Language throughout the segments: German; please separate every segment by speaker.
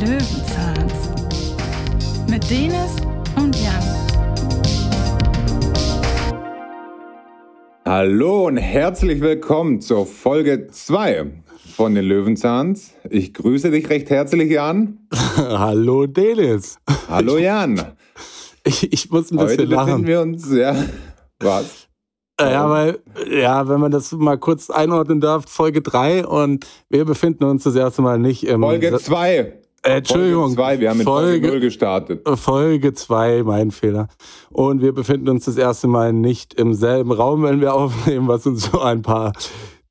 Speaker 1: Löwenzahns. Mit Denis und Jan.
Speaker 2: Hallo und herzlich willkommen zur Folge 2 von den Löwenzahns. Ich grüße dich recht herzlich, Jan.
Speaker 3: Hallo Denis.
Speaker 2: Hallo Jan.
Speaker 3: Ich, ich muss ein bisschen
Speaker 2: Heute
Speaker 3: lachen.
Speaker 2: befinden wir uns, ja, was?
Speaker 3: Ja, weil, ja, wenn man das mal kurz einordnen darf, Folge 3 und wir befinden uns das erste Mal nicht im.
Speaker 2: Folge 2.
Speaker 3: Äh, Entschuldigung.
Speaker 2: Folge 2, wir haben mit Folge
Speaker 3: Folge-
Speaker 2: 0 gestartet.
Speaker 3: Folge 2, mein Fehler. Und wir befinden uns das erste Mal nicht im selben Raum, wenn wir aufnehmen, was uns so ein paar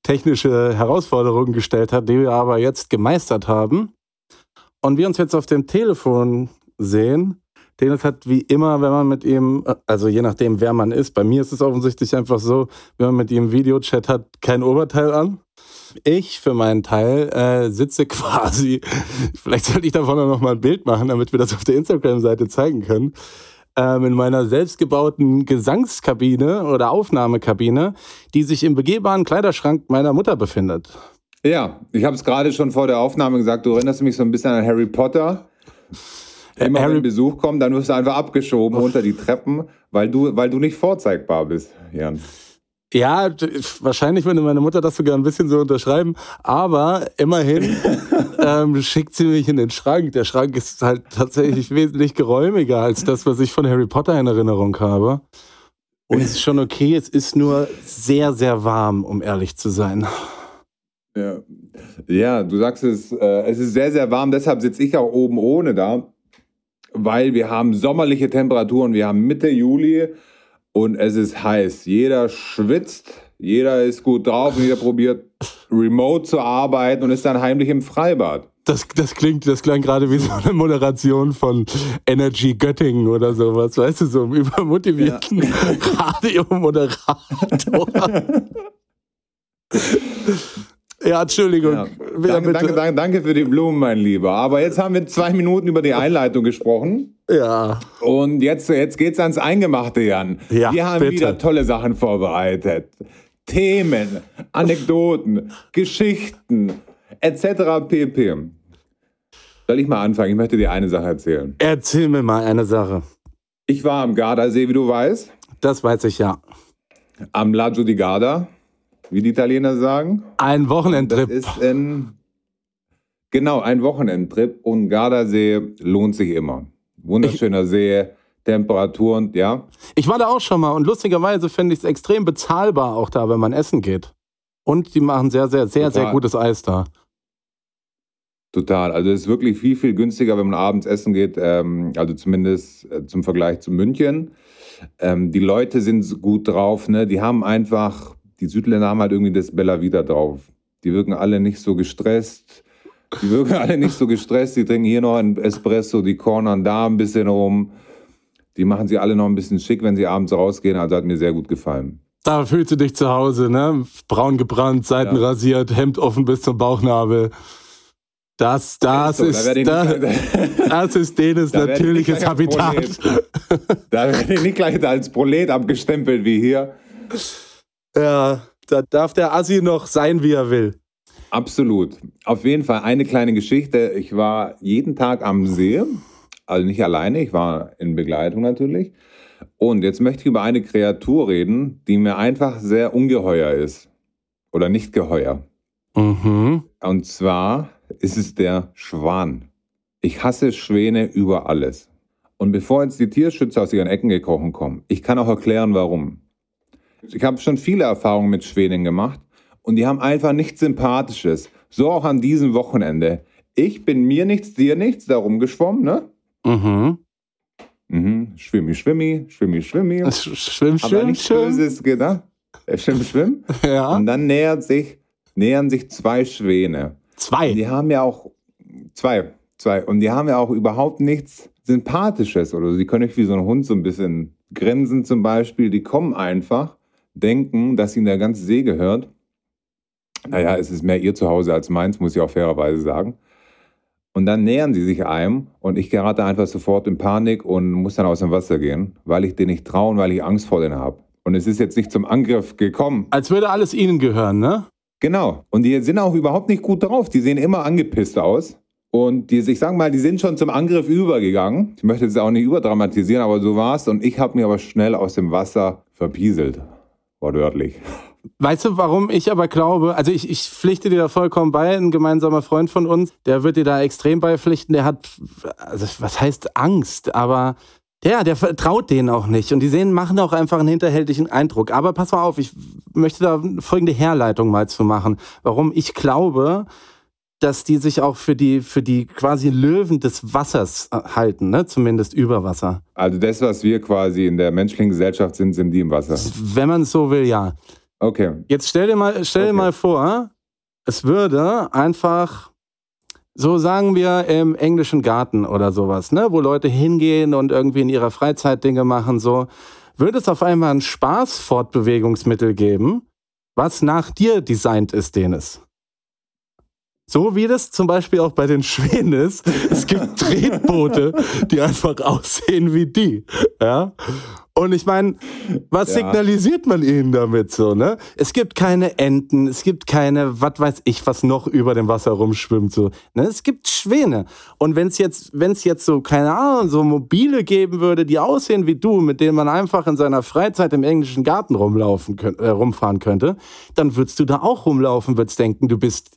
Speaker 3: technische Herausforderungen gestellt hat, die wir aber jetzt gemeistert haben. Und wir uns jetzt auf dem Telefon sehen. Dennis hat wie immer, wenn man mit ihm, also je nachdem, wer man ist, bei mir ist es offensichtlich einfach so, wenn man mit ihm Videochat hat, kein Oberteil an. Ich für meinen Teil äh, sitze quasi, vielleicht sollte ich davon auch noch mal ein Bild machen, damit wir das auf der Instagram-Seite zeigen können, ähm, in meiner selbstgebauten Gesangskabine oder Aufnahmekabine, die sich im begehbaren Kleiderschrank meiner Mutter befindet.
Speaker 2: Ja, ich habe es gerade schon vor der Aufnahme gesagt, du erinnerst mich so ein bisschen an Harry Potter. Immer
Speaker 3: Äh, Harry-
Speaker 2: wenn Besuch kommt, dann wirst du einfach abgeschoben unter die Treppen, weil du, weil du nicht vorzeigbar bist, Jan.
Speaker 3: Ja, wahrscheinlich würde meine Mutter das sogar ein bisschen so unterschreiben, aber immerhin ähm, schickt sie mich in den Schrank. Der Schrank ist halt tatsächlich wesentlich geräumiger als das, was ich von Harry Potter in Erinnerung habe. Und es ist schon okay, es ist nur sehr, sehr warm, um ehrlich zu sein.
Speaker 2: Ja, ja du sagst es, äh, es ist sehr, sehr warm, deshalb sitze ich auch oben ohne da, weil wir haben sommerliche Temperaturen, wir haben Mitte Juli und es ist heiß. Jeder schwitzt, jeder ist gut drauf und jeder probiert remote zu arbeiten und ist dann heimlich im Freibad.
Speaker 3: Das, das klingt, das klang gerade wie so eine Moderation von Energy Göttingen oder sowas, weißt du, so einem übermotivierten Radiomoderator. ja, Entschuldigung.
Speaker 2: Ja. Danke, danke, danke, danke für die Blumen, mein Lieber. Aber jetzt haben wir zwei Minuten über die Einleitung gesprochen.
Speaker 3: Ja.
Speaker 2: Und jetzt, jetzt geht's ans Eingemachte, Jan.
Speaker 3: Ja,
Speaker 2: wir haben
Speaker 3: bitte.
Speaker 2: wieder tolle Sachen vorbereitet. Themen, Anekdoten, Geschichten, etc. pp. Soll ich mal anfangen? Ich möchte dir eine Sache erzählen.
Speaker 3: Erzähl mir mal eine Sache.
Speaker 2: Ich war am Gardasee, wie du weißt,
Speaker 3: Das weiß ich ja.
Speaker 2: am Lago di Garda, wie die Italiener sagen.
Speaker 3: Ein
Speaker 2: Das
Speaker 3: Wochenendtrip.
Speaker 2: ist in, genau ein Wochenendtrip und Gardasee lohnt sich immer. Wunderschöner See, Temperaturen, ja.
Speaker 3: Ich war da auch schon mal und lustigerweise finde ich es extrem bezahlbar auch da, wenn man essen geht. Und die machen sehr, sehr, sehr, sehr
Speaker 2: Total.
Speaker 3: gutes Eis da.
Speaker 2: Total. Also es ist wirklich viel, viel günstiger, wenn man abends essen geht. Ähm, also zumindest äh, zum Vergleich zu München. Ähm, die Leute sind gut drauf. Ne? Die haben einfach, die Südländer haben halt irgendwie das Bella Vita drauf. Die wirken alle nicht so gestresst. Die wirken alle nicht so gestresst. Die trinken hier noch einen Espresso, die cornern da ein bisschen rum. Die machen sie alle noch ein bisschen schick, wenn sie abends rausgehen. Also hat mir sehr gut gefallen.
Speaker 3: Da fühlst du dich zu Hause, ne? Braun gebrannt, Seiten
Speaker 2: Ja.
Speaker 3: rasiert, Hemd offen bis zum Bauchnabel. Das, das
Speaker 2: So, da
Speaker 3: ist,
Speaker 2: werde ich
Speaker 3: da, das ist Denis
Speaker 2: Da
Speaker 3: natürliches Habitat.
Speaker 2: Da werde ich nicht gleich als Prolet abgestempelt wie hier.
Speaker 3: Ja, da darf der Assi noch sein, wie er will.
Speaker 2: Absolut. Auf jeden Fall eine kleine Geschichte. Ich war jeden Tag am See, also nicht alleine, ich war in Begleitung natürlich. Und jetzt möchte ich über eine Kreatur reden, die mir einfach sehr ungeheuer ist. Oder nicht geheuer.
Speaker 3: Mhm.
Speaker 2: Und zwar ist es der Schwan. Ich hasse Schwäne über alles. Und bevor jetzt die Tierschützer aus ihren Ecken gekrochen kommen, ich kann auch erklären, warum. Ich habe schon viele Erfahrungen mit Schwänen gemacht und die haben einfach nichts Sympathisches. So auch an diesem Wochenende. Ich bin mir nichts, dir nichts, darum geschwommen, ne?
Speaker 3: Mhm.
Speaker 2: Mhm. Schwimmi, schwimmi, schwimmi, schwimmi.
Speaker 3: Sch- Schwimm,
Speaker 2: Aber
Speaker 3: schwimm,
Speaker 2: nichts
Speaker 3: schwimm.
Speaker 2: Böses gedacht. Äh, Schwimm, schwimm.
Speaker 3: Ja.
Speaker 2: Und dann nähert sich, nähern sich zwei Schwäne.
Speaker 3: Zwei.
Speaker 2: Die haben ja auch zwei, zwei. Und die haben ja auch überhaupt nichts Sympathisches oder so. Die können nicht wie so ein Hund so ein bisschen grinsen zum Beispiel. Die kommen einfach, denken, dass ihnen der ganze See gehört. Naja, es ist mehr ihr Zuhause als meins, muss ich auch fairerweise sagen. Und dann nähern sie sich einem und ich gerate einfach sofort in Panik und muss dann aus dem Wasser gehen, weil ich denen nicht trauen, weil ich Angst vor denen habe. Und es ist jetzt nicht zum Angriff gekommen.
Speaker 3: Als würde alles ihnen gehören, ne?
Speaker 2: Genau. Und die sind auch überhaupt nicht gut drauf. Die sehen immer angepisst aus. Und die, ich sag mal, die sind schon zum Angriff übergegangen. Ich möchte es auch nicht überdramatisieren, aber so war es. Und ich habe mir aber schnell aus dem Wasser verpieselt. Wortwörtlich.
Speaker 3: Weißt du, warum ich aber glaube, also ich, ich pflichte dir da vollkommen bei, ein gemeinsamer Freund von uns, der wird dir da extrem beipflichten, der hat, also was heißt Angst, aber der, der vertraut denen auch nicht. Und die sehen, machen auch einfach einen hinterhältigen Eindruck. Aber pass mal auf, ich möchte da folgende Herleitung mal zu machen, warum ich glaube, dass die sich auch für die, für die quasi Löwen des Wassers äh, halten, ne? zumindest über Wasser.
Speaker 2: Also das, was wir quasi in der menschlichen Gesellschaft sind, sind die im Wasser.
Speaker 3: Wenn man es so will, ja.
Speaker 2: Okay.
Speaker 3: Jetzt stell dir mal, stell dir
Speaker 2: Okay.
Speaker 3: mal vor, es würde einfach, so sagen wir im englischen Garten oder sowas, ne, wo Leute hingehen und irgendwie in ihrer Freizeit Dinge machen, so, würde es auf einmal ein Spaßfortbewegungsmittel geben, was nach dir designt ist, Dennis. So wie das zum Beispiel auch bei den Schwänen ist. Es gibt Tretboote, die einfach aussehen wie die. Ja. Und ich meine, was
Speaker 2: Ja.
Speaker 3: signalisiert man ihnen damit so, ne? Es gibt keine Enten, es gibt keine, was weiß ich, was noch über dem Wasser rumschwimmt, so. Ne? Es gibt Schwäne. Und wenn es jetzt, wenn es jetzt so, keine Ahnung, so mobile geben würde, die aussehen wie du, mit denen man einfach in seiner Freizeit im englischen Garten rumlaufen könnt, äh, rumfahren könnte, dann würdest du da auch rumlaufen, würdest denken, du bist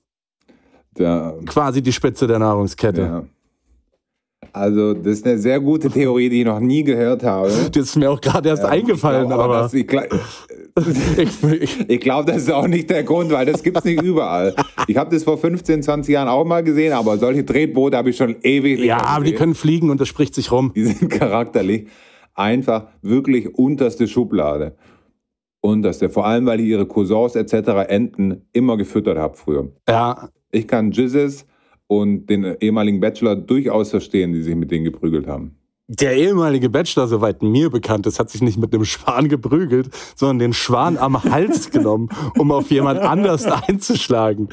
Speaker 2: Da,
Speaker 3: quasi die Spitze der Nahrungskette.
Speaker 2: ja. Also, das ist eine sehr gute Theorie, die ich noch nie gehört habe.
Speaker 3: Das ist mir auch gerade erst eingefallen,
Speaker 2: ich glaub,
Speaker 3: aber,
Speaker 2: das, ich,
Speaker 3: ich,
Speaker 2: glaube, das ist auch nicht der Grund, weil das gibt es nicht überall. Ich habe das vor 15, 20 Jahren auch mal gesehen, aber solche Tretboote habe ich schon ewig
Speaker 3: ja, aber die können fliegen und das spricht sich rum.
Speaker 2: Die sind charakterlich einfach wirklich unterste Schublade. Unterste. Vor allem, weil ich ihre Cousins etc. Enten immer gefüttert habe früher.
Speaker 3: Ja,
Speaker 2: Ich kann Jizzes und den ehemaligen Bachelor durchaus verstehen, die sich mit denen geprügelt haben.
Speaker 3: Der ehemalige Bachelor, soweit mir bekannt ist, hat sich nicht mit einem Schwan geprügelt, sondern den Schwan am Hals genommen, um auf jemand anders einzuschlagen.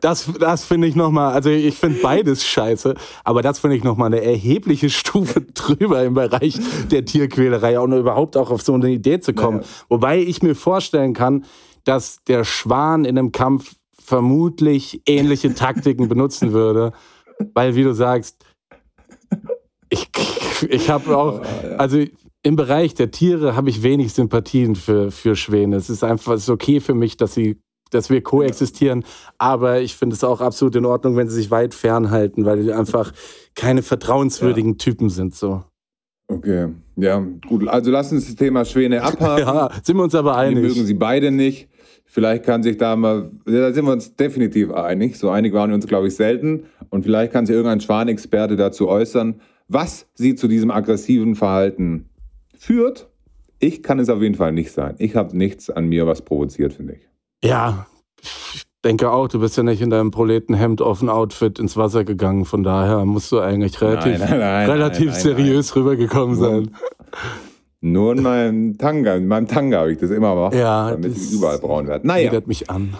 Speaker 3: Das, das finde ich nochmal, also ich finde beides scheiße, aber das finde ich nochmal eine erhebliche Stufe drüber im Bereich der Tierquälerei, auch nur überhaupt auch auf so eine Idee zu kommen.
Speaker 2: Naja.
Speaker 3: Wobei ich mir vorstellen kann, dass der Schwan in einem Kampf vermutlich ähnliche Taktiken benutzen würde, weil, wie du sagst, ich, ich habe auch, also im Bereich der Tiere habe ich wenig Sympathien für, für Schwäne. Es ist einfach es ist okay für mich, dass sie dass wir koexistieren, aber ich finde es auch absolut in Ordnung, wenn sie sich weit fernhalten, weil die einfach keine vertrauenswürdigen Typen sind. So.
Speaker 2: Okay, ja, gut. Also lass uns das Thema Schwäne abhaken.
Speaker 3: Ja, sind wir uns aber
Speaker 2: Wir
Speaker 3: einig.
Speaker 2: mögen sie beide nicht. Vielleicht kann sich da mal, da sind wir uns definitiv einig. So einig waren wir uns, glaube ich, selten. Und vielleicht kann sich irgendein Schwanexperte dazu äußern, was sie zu diesem aggressiven Verhalten führt. Ich kann es auf jeden Fall nicht sein. Ich habe nichts an mir, was provoziert, finde ich.
Speaker 3: Ja, ich denke auch, du bist ja nicht in deinem Proletenhemd offen Outfit ins Wasser gegangen, von daher musst du eigentlich relativ,
Speaker 2: Nein, nein, nein,
Speaker 3: relativ seriös rübergekommen sein.
Speaker 2: Nur in meinem Tanga, in meinem Tanga habe ich das immer gemacht,
Speaker 3: Ja,
Speaker 2: damit ich überall braun werde. Naja,
Speaker 3: Widert mich an.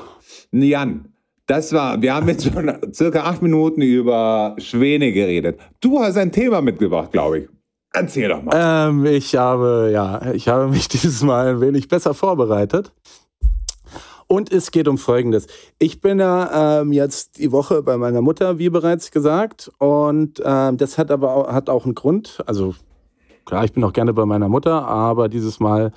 Speaker 2: Jan, das war, wir haben jetzt schon circa acht Minuten über Schwäne geredet. Du hast ein Thema mitgebracht, glaube ich. Erzähl doch mal.
Speaker 3: Ähm, ich habe, ja, ich habe mich dieses Mal ein wenig besser vorbereitet. Und es geht um Folgendes. Ich bin ja ähm, jetzt die Woche bei meiner Mutter, wie bereits gesagt. Und ähm, das hat aber auch, hat auch einen Grund. Also klar, ich bin auch gerne bei meiner Mutter, aber dieses Mal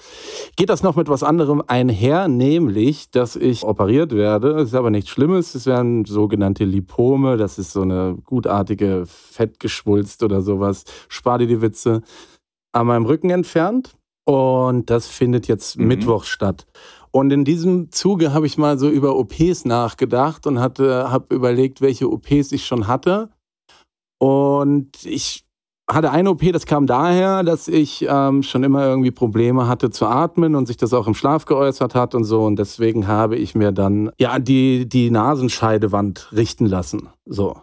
Speaker 3: geht das noch mit was anderem einher, nämlich, dass ich operiert werde. Das ist aber nichts Schlimmes. Es werden sogenannte Lipome. Das ist so eine gutartige Fettgeschwulst oder sowas. Spar dir die Witze. An meinem Rücken entfernt. Und das findet jetzt
Speaker 2: Mhm.
Speaker 3: Mittwoch statt. Und in diesem Zuge habe ich mal so über OPs nachgedacht und hatte, habe überlegt, welche OPs ich schon hatte. Und ich hatte eine OP, das kam daher, dass ich ähm, schon immer irgendwie Probleme hatte zu atmen und sich das auch im Schlaf geäußert hat und so. Und deswegen habe ich mir dann ja die, die Nasenscheidewand richten lassen. So.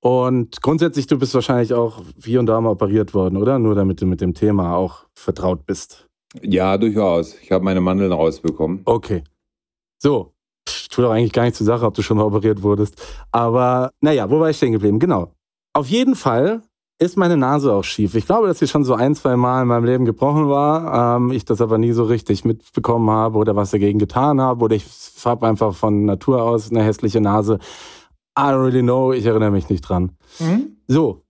Speaker 3: Und grundsätzlich, du bist wahrscheinlich auch hier und da mal operiert worden, oder? Nur damit du mit dem Thema auch vertraut bist.
Speaker 2: Ja, durchaus. Ich habe meine Mandeln rausbekommen.
Speaker 3: Okay. So. Tut doch eigentlich gar nicht zur Sache, ob du schon mal operiert wurdest. Aber naja, wo war ich stehen geblieben? Genau. Auf jeden Fall ist meine Nase auch schief. Ich glaube, dass sie schon so ein, zwei Mal in meinem Leben gebrochen war. Ähm, ich das aber nie so richtig mitbekommen habe oder was dagegen getan habe. Oder ich habe einfach von Natur aus eine hässliche Nase. I don't really know, ich erinnere mich nicht dran.
Speaker 2: Mhm.
Speaker 3: So,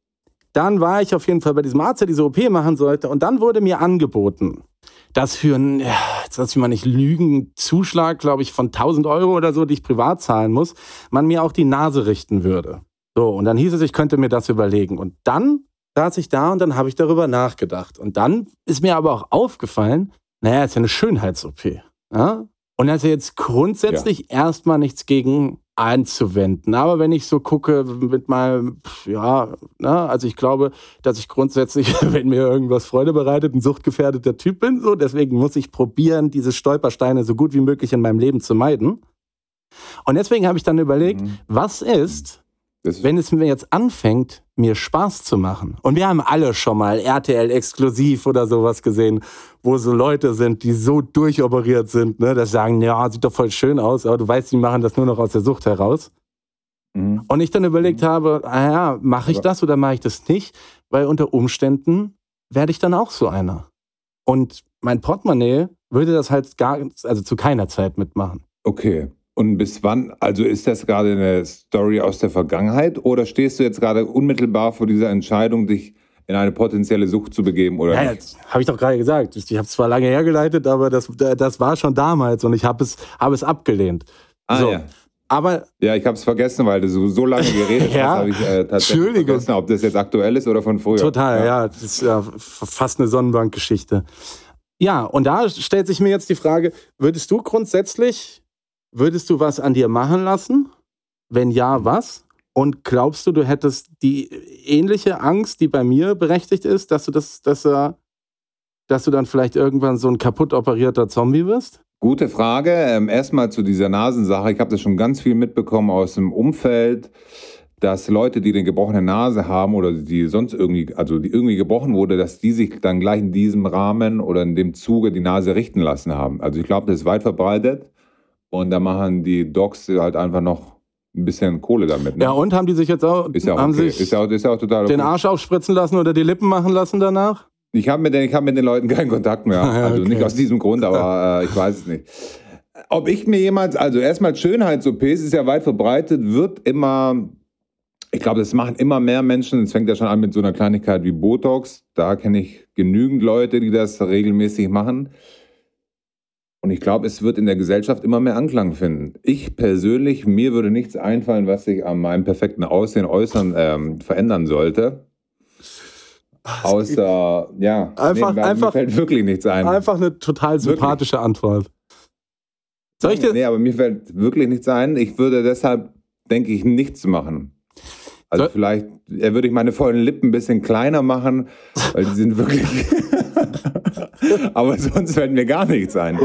Speaker 3: dann war ich auf jeden Fall bei diesem Arzt, der diese OP machen sollte. Und dann wurde mir angeboten, dass für einen, ja, jetzt lass mich mal nicht lügen, Zuschlag, glaube ich, von 1000 Euro oder so, die ich privat zahlen muss, man mir auch die Nase richten würde. So, und dann hieß es, ich könnte mir das überlegen. Und dann saß ich da und dann habe ich darüber nachgedacht. Und dann ist mir aber auch aufgefallen, naja, ist ja eine Schönheits-OP. Ja? Und da ist ja jetzt grundsätzlich erstmal nichts gegen einzuwenden. Aber wenn ich so gucke mit meinem, ja, na, also ich glaube, dass ich grundsätzlich, wenn mir irgendwas Freude bereitet, ein suchtgefährdeter Typ bin, so, deswegen muss ich probieren, diese Stolpersteine so gut wie möglich in meinem Leben zu meiden. Und deswegen habe ich dann überlegt,
Speaker 2: Mhm.
Speaker 3: was ist wenn es mir jetzt anfängt, mir Spaß zu machen. Und wir haben alle schon mal RTL exklusiv oder sowas gesehen, wo so Leute sind, die so durchoperiert sind, ne, dass sagen, ja, sieht doch voll schön aus, aber du weißt, die machen das nur noch aus der Sucht heraus.
Speaker 2: Mhm.
Speaker 3: Und ich dann überlegt habe, ah ja, mache ich das oder mache ich das nicht? Weil unter Umständen werde ich dann auch so einer. Und mein Portemonnaie würde das halt gar, also zu keiner Zeit mitmachen.
Speaker 2: Okay. Und bis wann, also ist das gerade eine Story aus der Vergangenheit oder stehst du jetzt gerade unmittelbar vor dieser Entscheidung, dich in eine potenzielle Sucht zu begeben oder
Speaker 3: Ja,
Speaker 2: nicht?
Speaker 3: das habe ich doch gerade gesagt. Ich, ich habe es zwar lange hergeleitet, aber das, das war schon damals und ich habe es, habe es abgelehnt.
Speaker 2: Ah,
Speaker 3: so.
Speaker 2: ja.
Speaker 3: Aber
Speaker 2: Ja, ich habe es vergessen, weil du so, so lange geredet
Speaker 3: Ja.
Speaker 2: hast, habe ich äh, tatsächlich vergessen, ob das jetzt aktuell ist oder von früher.
Speaker 3: total, ja. das ist ja fast eine Sonnenbankgeschichte. Ja, und da stellt sich mir jetzt die Frage, würdest du grundsätzlich, würdest du was an dir machen lassen? Wenn ja, was? Und glaubst du, du hättest die ähnliche Angst, die bei mir berechtigt ist, dass du das, dass, dass du dann vielleicht irgendwann so ein kaputt operierter Zombie wirst?
Speaker 2: Gute Frage. Ähm, Erstmal zu dieser Nasensache. Ich habe das schon ganz viel mitbekommen aus dem Umfeld, dass Leute, die eine gebrochene Nase haben oder die sonst irgendwie, also die irgendwie gebrochen wurde, dass die sich dann gleich in diesem Rahmen oder in dem Zuge die Nase richten lassen haben. Also ich glaube, das ist weit verbreitet und da machen die Docs halt einfach noch ein bisschen Kohle damit. Ne?
Speaker 3: Ja, und haben die sich jetzt auch,
Speaker 2: ist ja auch
Speaker 3: haben
Speaker 2: okay.
Speaker 3: sich
Speaker 2: ist ja ist ja auch total okay.
Speaker 3: den Arsch aufspritzen lassen oder die Lippen machen lassen danach?
Speaker 2: Ich habe mit, den- ich hab mit den Leuten keinen Kontakt mehr.
Speaker 3: Ja,
Speaker 2: Also
Speaker 3: okay.
Speaker 2: nicht aus diesem Grund, aber äh, ich weiß es nicht. Ob ich mir jemals, also erstmal Schönheits-OPs ist ja weit verbreitet, wird immer, ich glaube, das machen immer mehr Menschen. Es fängt ja schon an mit so einer Kleinigkeit wie Botox. Da kenne ich genügend Leute, die das regelmäßig machen. Und ich glaube, es wird in der Gesellschaft immer mehr Anklang finden. Ich persönlich, mir würde nichts einfallen, was sich an meinem perfekten Aussehen äußern ähm, verändern sollte. Außer, ja,
Speaker 3: Einfach-
Speaker 2: nee, mir
Speaker 3: einfach-
Speaker 2: fällt wirklich nichts ein.
Speaker 3: Einfach eine total sympathische Antwort. Soll ich dir,
Speaker 2: nee, aber mir fällt wirklich nichts ein. Ich würde deshalb, denke ich, nichts machen. Also
Speaker 3: Soll-
Speaker 2: vielleicht würde ich meine vollen Lippen ein bisschen kleiner machen, weil die sind wirklich. aber sonst fällt mir gar nichts ein.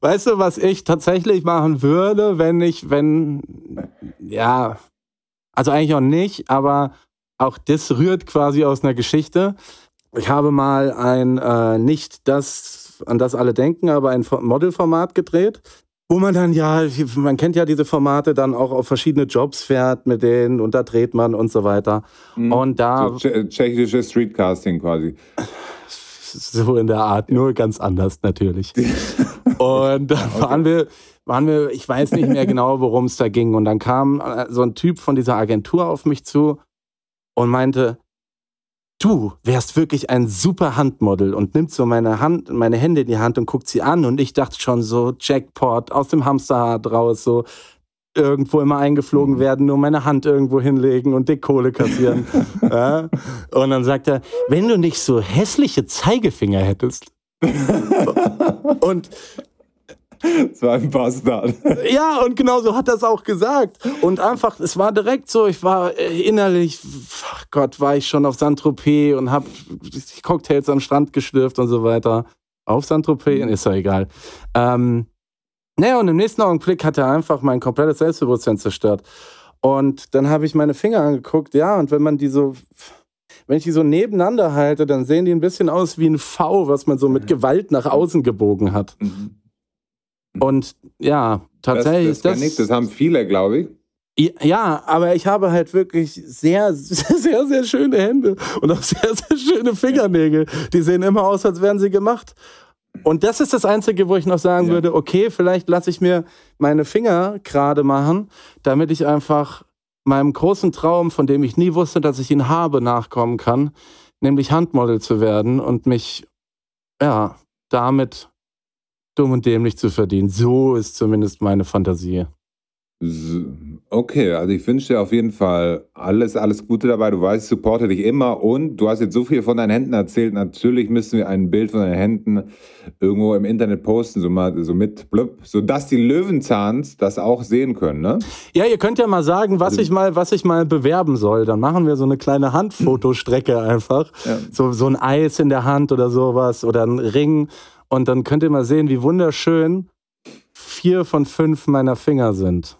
Speaker 3: weißt du, was ich tatsächlich machen würde, wenn ich, wenn, ja, also eigentlich auch nicht, aber auch das rührt quasi aus einer Geschichte. Ich habe mal ein, äh, nicht das, an das alle denken, aber ein Fo- Modelformat gedreht, wo man dann ja, man kennt ja diese Formate, dann auch auf verschiedene Jobs fährt mit denen und da dreht man und so weiter. Und da
Speaker 2: So tsche- tschechisches Streetcasting quasi.
Speaker 3: so in der Art, nur ganz anders natürlich. Und dann waren wir, waren wir, ich weiß nicht mehr genau, worum es da ging. Und dann kam äh, so ein Typ von dieser Agentur auf mich zu und meinte, du wärst wirklich ein super Handmodel und nimmt so meine Hand, meine Hände in die Hand und guckt sie an. Und ich dachte schon so, Jackpot, aus dem Hamsterrad raus, so irgendwo immer eingeflogen werden, nur meine Hand irgendwo hinlegen und dick Kohle kassieren. ja. Und dann sagt er, wenn du nicht so hässliche Zeigefinger hättest. und
Speaker 2: Das war ein Bastard.
Speaker 3: ja, und genau so hat er es auch gesagt. Und einfach, es war direkt so, ich war äh, innerlich, ach Gott, war ich schon auf Saint-Tropez und hab Cocktails am Strand geschlürft und so weiter. Auf Saint-Tropez, ist ja egal. Ähm, naja, und im nächsten Augenblick hat er einfach mein komplettes Selbstbewusstsein zerstört. Und dann habe ich meine Finger angeguckt, ja, und wenn man die so, wenn ich die so nebeneinander halte, dann sehen die ein bisschen aus wie ein V, was man so mit Gewalt nach außen gebogen hat. Und ja, tatsächlich
Speaker 2: das,
Speaker 3: ist
Speaker 2: das,
Speaker 3: das.
Speaker 2: kenn ich, das haben viele, glaube ich.
Speaker 3: Ja, aber ich habe halt wirklich sehr, sehr, sehr schöne Hände und auch sehr, sehr schöne Fingernägel. Die sehen immer aus, als wären sie gemacht. Und das ist das Einzige, wo ich noch sagen
Speaker 2: Ja.
Speaker 3: würde, okay, vielleicht lasse ich mir meine Finger gerade machen, damit ich einfach meinem großen Traum, von dem ich nie wusste, dass ich ihn habe, nachkommen kann, nämlich Handmodel zu werden und mich, ja, damit dumm und dämlich zu verdienen. So ist zumindest meine Fantasie.
Speaker 2: Okay, also ich wünsche dir auf jeden Fall alles, alles Gute dabei. Du weißt, ich supporte dich immer und du hast jetzt so viel von deinen Händen erzählt. Natürlich müssen wir ein Bild von deinen Händen irgendwo im Internet posten, so mal so mit blub, sodass die Löwenzahns das auch sehen können, ne?
Speaker 3: Ja, ihr könnt ja mal sagen, was ich mal, was ich mal bewerben soll. Dann machen wir so eine kleine Handfotostrecke einfach.
Speaker 2: Ja.
Speaker 3: So, so ein Eis in der Hand oder sowas oder ein Ring. Und dann könnt ihr mal sehen, wie wunderschön vier von fünf meiner Finger sind.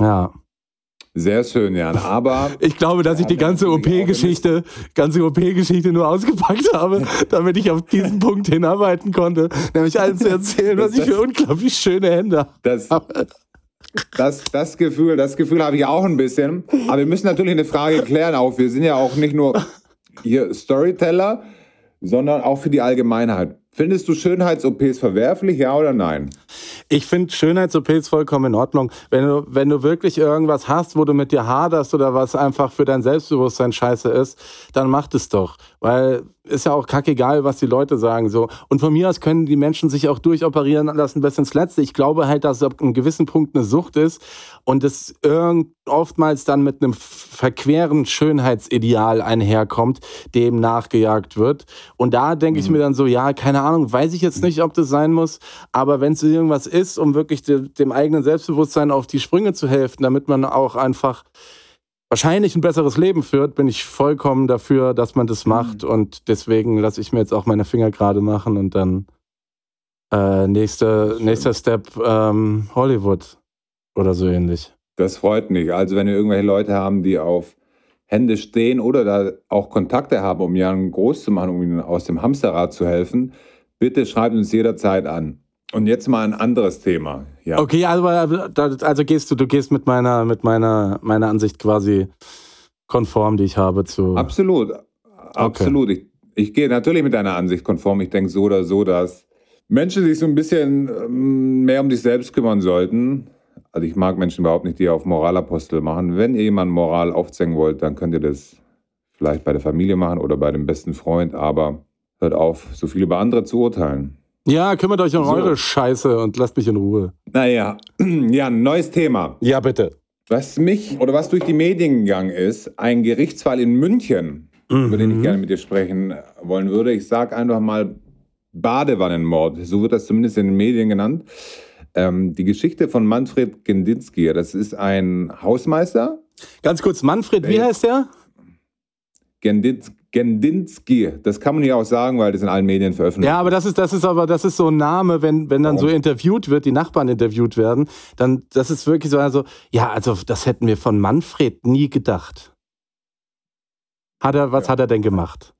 Speaker 3: Ja.
Speaker 2: Sehr schön, Jan. Aber
Speaker 3: Ich glaube, dass ich die ganze OP-Geschichte, ganze OP-Geschichte nur ausgepackt habe, damit ich auf diesen Punkt hinarbeiten konnte. Nämlich allen zu erzählen, was ich für unglaublich schöne Hände
Speaker 2: das,
Speaker 3: habe.
Speaker 2: das, das Gefühl, das Gefühl habe ich auch ein bisschen. Aber wir müssen natürlich eine Frage klären auch. Wir sind ja auch nicht nur hier Storyteller, sondern auch für die Allgemeinheit. Findest du Schönheits-OPs verwerflich, ja oder nein?
Speaker 3: Ich finde Schönheits-OPs vollkommen in Ordnung. Wenn du, wenn du wirklich irgendwas hast, wo du mit dir haderst oder was einfach für dein Selbstbewusstsein scheiße ist, dann mach das doch. Weil ist ja auch kackegal, was die Leute sagen. So. Und von mir aus können die Menschen sich auch durchoperieren lassen bis ins Letzte. Ich glaube halt, dass es ab einem gewissen Punkt eine Sucht ist und es irgend oftmals dann mit einem verqueren Schönheitsideal einherkommt, dem nachgejagt wird. Und da denke ich mir dann so, ja, keine Ahnung, weiß ich jetzt nicht, ob das sein muss, aber wenn es irgendwas ist, um wirklich de dem eigenen Selbstbewusstsein auf die Sprünge zu helfen, damit man auch einfach wahrscheinlich ein besseres Leben führt, bin ich vollkommen dafür, dass man das macht. Und deswegen lasse ich mir jetzt auch meine Finger gerade machen und dann äh, nächster, nächster Step ähm, Hollywood oder so ähnlich.
Speaker 2: Das freut mich. Also wenn wir irgendwelche Leute haben, die auf Hände stehen oder da auch Kontakte haben, um Jan groß zu machen, um ihnen aus dem Hamsterrad zu helfen, bitte schreibt uns jederzeit an. Und jetzt mal ein anderes Thema. Ja.
Speaker 3: Okay, also, also gehst du, du gehst mit meiner, mit meiner, meiner Ansicht quasi konform, die ich habe zu.
Speaker 2: Absolut. Absolut. Ich, ich gehe natürlich mit deiner Ansicht konform. Ich denke so oder so, dass Menschen sich so ein bisschen ähm, mehr um sich selbst kümmern sollten. Also ich mag Menschen überhaupt nicht, die auf Moralapostel machen. Wenn ihr jemanden Moral aufzwängen wollt, dann könnt ihr das vielleicht bei der Familie machen oder bei dem besten Freund, aber hört auf, so viel über andere zu urteilen.
Speaker 3: Ja, kümmert euch um
Speaker 2: So.
Speaker 3: eure Scheiße und lasst mich in Ruhe.
Speaker 2: Naja, ja, ein neues Thema.
Speaker 3: Ja, bitte.
Speaker 2: Was mich oder was durch die Medien gegangen ist, ein Gerichtsfall in München, über den ich gerne mit dir sprechen wollen würde. Ich sage einfach mal Badewannenmord, so wird das zumindest in den Medien genannt. Ähm, die Geschichte von Manfred Genditzki, das ist ein Hausmeister.
Speaker 3: Ganz kurz, Manfred, wie heißt der?
Speaker 2: Genditz, Gendinski, das kann man ja auch sagen, weil das in allen Medien veröffentlicht
Speaker 3: Ja, aber das ist, das ist aber, das ist so ein Name, wenn, wenn dann so
Speaker 2: Warum?
Speaker 3: interviewt wird, die Nachbarn interviewt werden, dann, das ist wirklich so, also, ja, also, das hätten wir von Manfred nie gedacht. Hat er, was
Speaker 2: Ja.
Speaker 3: hat er denn gemacht?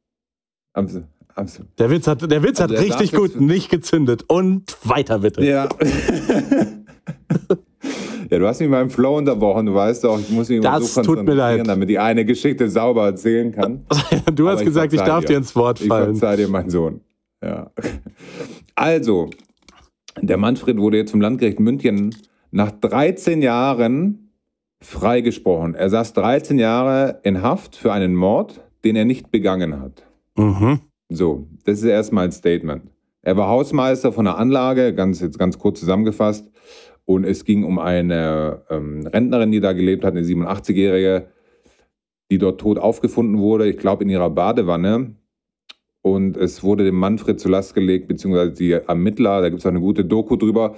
Speaker 2: Absolut. absolut.
Speaker 3: Der Witz hat, der Witz
Speaker 2: Also
Speaker 3: hat richtig gut nicht gezündet. Und weiter bitte.
Speaker 2: Ja. ja, du hast mich beim Flow unterbrochen, du weißt doch, ich muss mich immer
Speaker 3: Das
Speaker 2: so konzentrieren, damit die eine Geschichte sauber erzählen kann.
Speaker 3: Du hast
Speaker 2: Aber ich
Speaker 3: gesagt, ich darf
Speaker 2: dir.
Speaker 3: dir ins Wort
Speaker 2: Ich
Speaker 3: fallen.
Speaker 2: verzeih dir, mein Sohn. Ja. Also, der Manfred wurde jetzt vom Landgericht München nach 13 Jahren freigesprochen. Er saß 13 Jahre in Haft für einen Mord, den er nicht begangen hat.
Speaker 3: Mhm.
Speaker 2: So, das ist erstmal ein Statement. Er war Hausmeister von einer Anlage, ganz, jetzt ganz kurz zusammengefasst. Und es ging um eine ähm, Rentnerin, die da gelebt hat, eine 87-Jährige, die dort tot aufgefunden wurde, ich glaube in ihrer Badewanne. Und es wurde dem Manfred zur Last gelegt, beziehungsweise die Ermittler, da gibt es eine gute Doku drüber,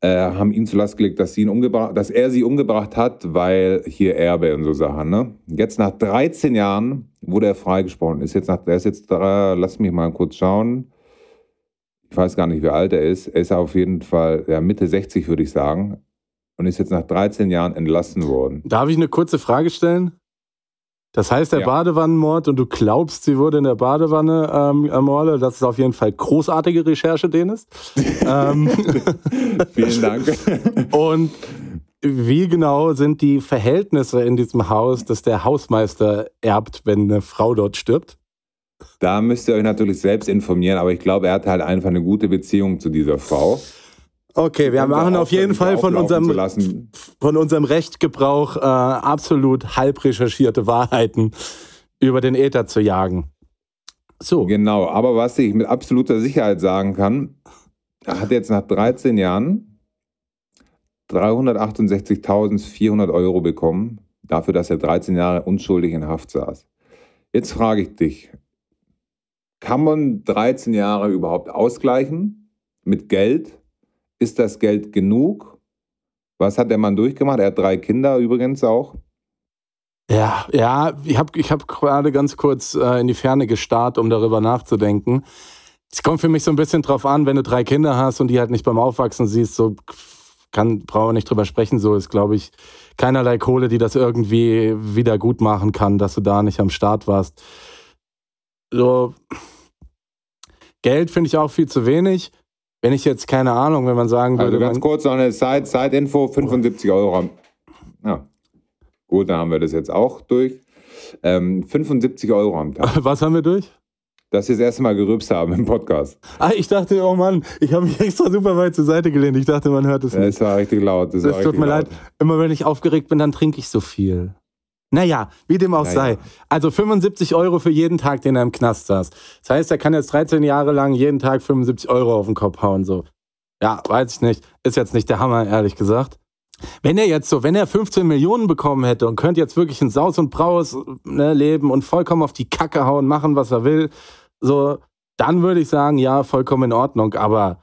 Speaker 2: äh, haben ihn zur Last gelegt, dass, sie ihn umgebracht, dass er sie umgebracht hat, weil hier Erbe und so Sachen. Ne? Jetzt nach 13 Jahren wurde er freigesprochen. Ist jetzt nach, er ist jetzt, da, lass mich mal kurz schauen. Ich weiß gar nicht, wie alt er ist. Er ist auf jeden Fall ja, Mitte 60, würde ich sagen. Und ist jetzt nach 13 Jahren entlassen worden.
Speaker 3: Darf ich eine kurze Frage stellen? Das heißt, der
Speaker 2: Ja.
Speaker 3: Badewannenmord und du glaubst, sie wurde in der Badewanne ähm, ermordet. Das ist auf jeden Fall großartige Recherche, Dennis. ähm,
Speaker 2: Vielen Dank.
Speaker 3: und wie genau sind die Verhältnisse in diesem Haus, dass der Hausmeister erbt, wenn eine Frau dort stirbt?
Speaker 2: Da müsst ihr euch natürlich selbst informieren, aber ich glaube, er hat halt einfach eine gute Beziehung zu dieser Frau.
Speaker 3: Okay, wir machen auf jeden Fall von unserem, von unserem Recht Gebrauch äh, absolut halb recherchierte Wahrheiten über den Äther zu jagen.
Speaker 2: So. Genau, aber was ich mit absoluter Sicherheit sagen kann, er hat jetzt nach 13 Jahren 368.400 Euro bekommen, dafür, dass er 13 Jahre unschuldig in Haft saß. Jetzt frage ich dich, kann man 13 Jahre überhaupt ausgleichen mit Geld? Ist das Geld genug? Was hat der Mann durchgemacht? Er hat drei Kinder übrigens auch.
Speaker 3: Ja, ja, ich habe ich hab gerade ganz kurz äh, in die Ferne gestarrt, um darüber nachzudenken. Es kommt für mich so ein bisschen drauf an, wenn du drei Kinder hast und die halt nicht beim Aufwachsen siehst, so kann, brauchen wir nicht drüber sprechen, so ist, glaube ich, keinerlei Kohle, die das irgendwie wieder gut machen kann, dass du da nicht am Start warst. So, Geld finde ich auch viel zu wenig. Wenn ich jetzt, keine Ahnung, wenn man sagen
Speaker 2: würde. Also ganz kurz noch eine Side-Info, 75 Euro. Ja. Gut, dann haben wir das jetzt auch durch. Ähm, 75 Euro am Tag.
Speaker 3: Was haben wir durch?
Speaker 2: Dass wir das erste Mal gerübst haben im Podcast.
Speaker 3: Ah, ich dachte, oh Mann, ich habe mich extra super weit zur Seite gelehnt. Ich dachte, man hört es nicht.
Speaker 2: Es war richtig laut.
Speaker 3: Das, das tut mir
Speaker 2: laut.
Speaker 3: leid. Immer wenn ich aufgeregt bin, dann trinke ich so viel. Naja, wie dem auch naja. sei. Also 75 Euro für jeden Tag, den er im Knast saß. Das heißt, er kann jetzt 13 Jahre lang jeden Tag 75 Euro auf den Kopf hauen. So. Ja, weiß ich nicht. Ist jetzt nicht der Hammer, ehrlich gesagt. Wenn er jetzt so, wenn er 15 Millionen bekommen hätte und könnte jetzt wirklich in Saus und Braus ne, leben und vollkommen auf die Kacke hauen, machen, was er will, so, dann würde ich sagen, ja, vollkommen in Ordnung. Aber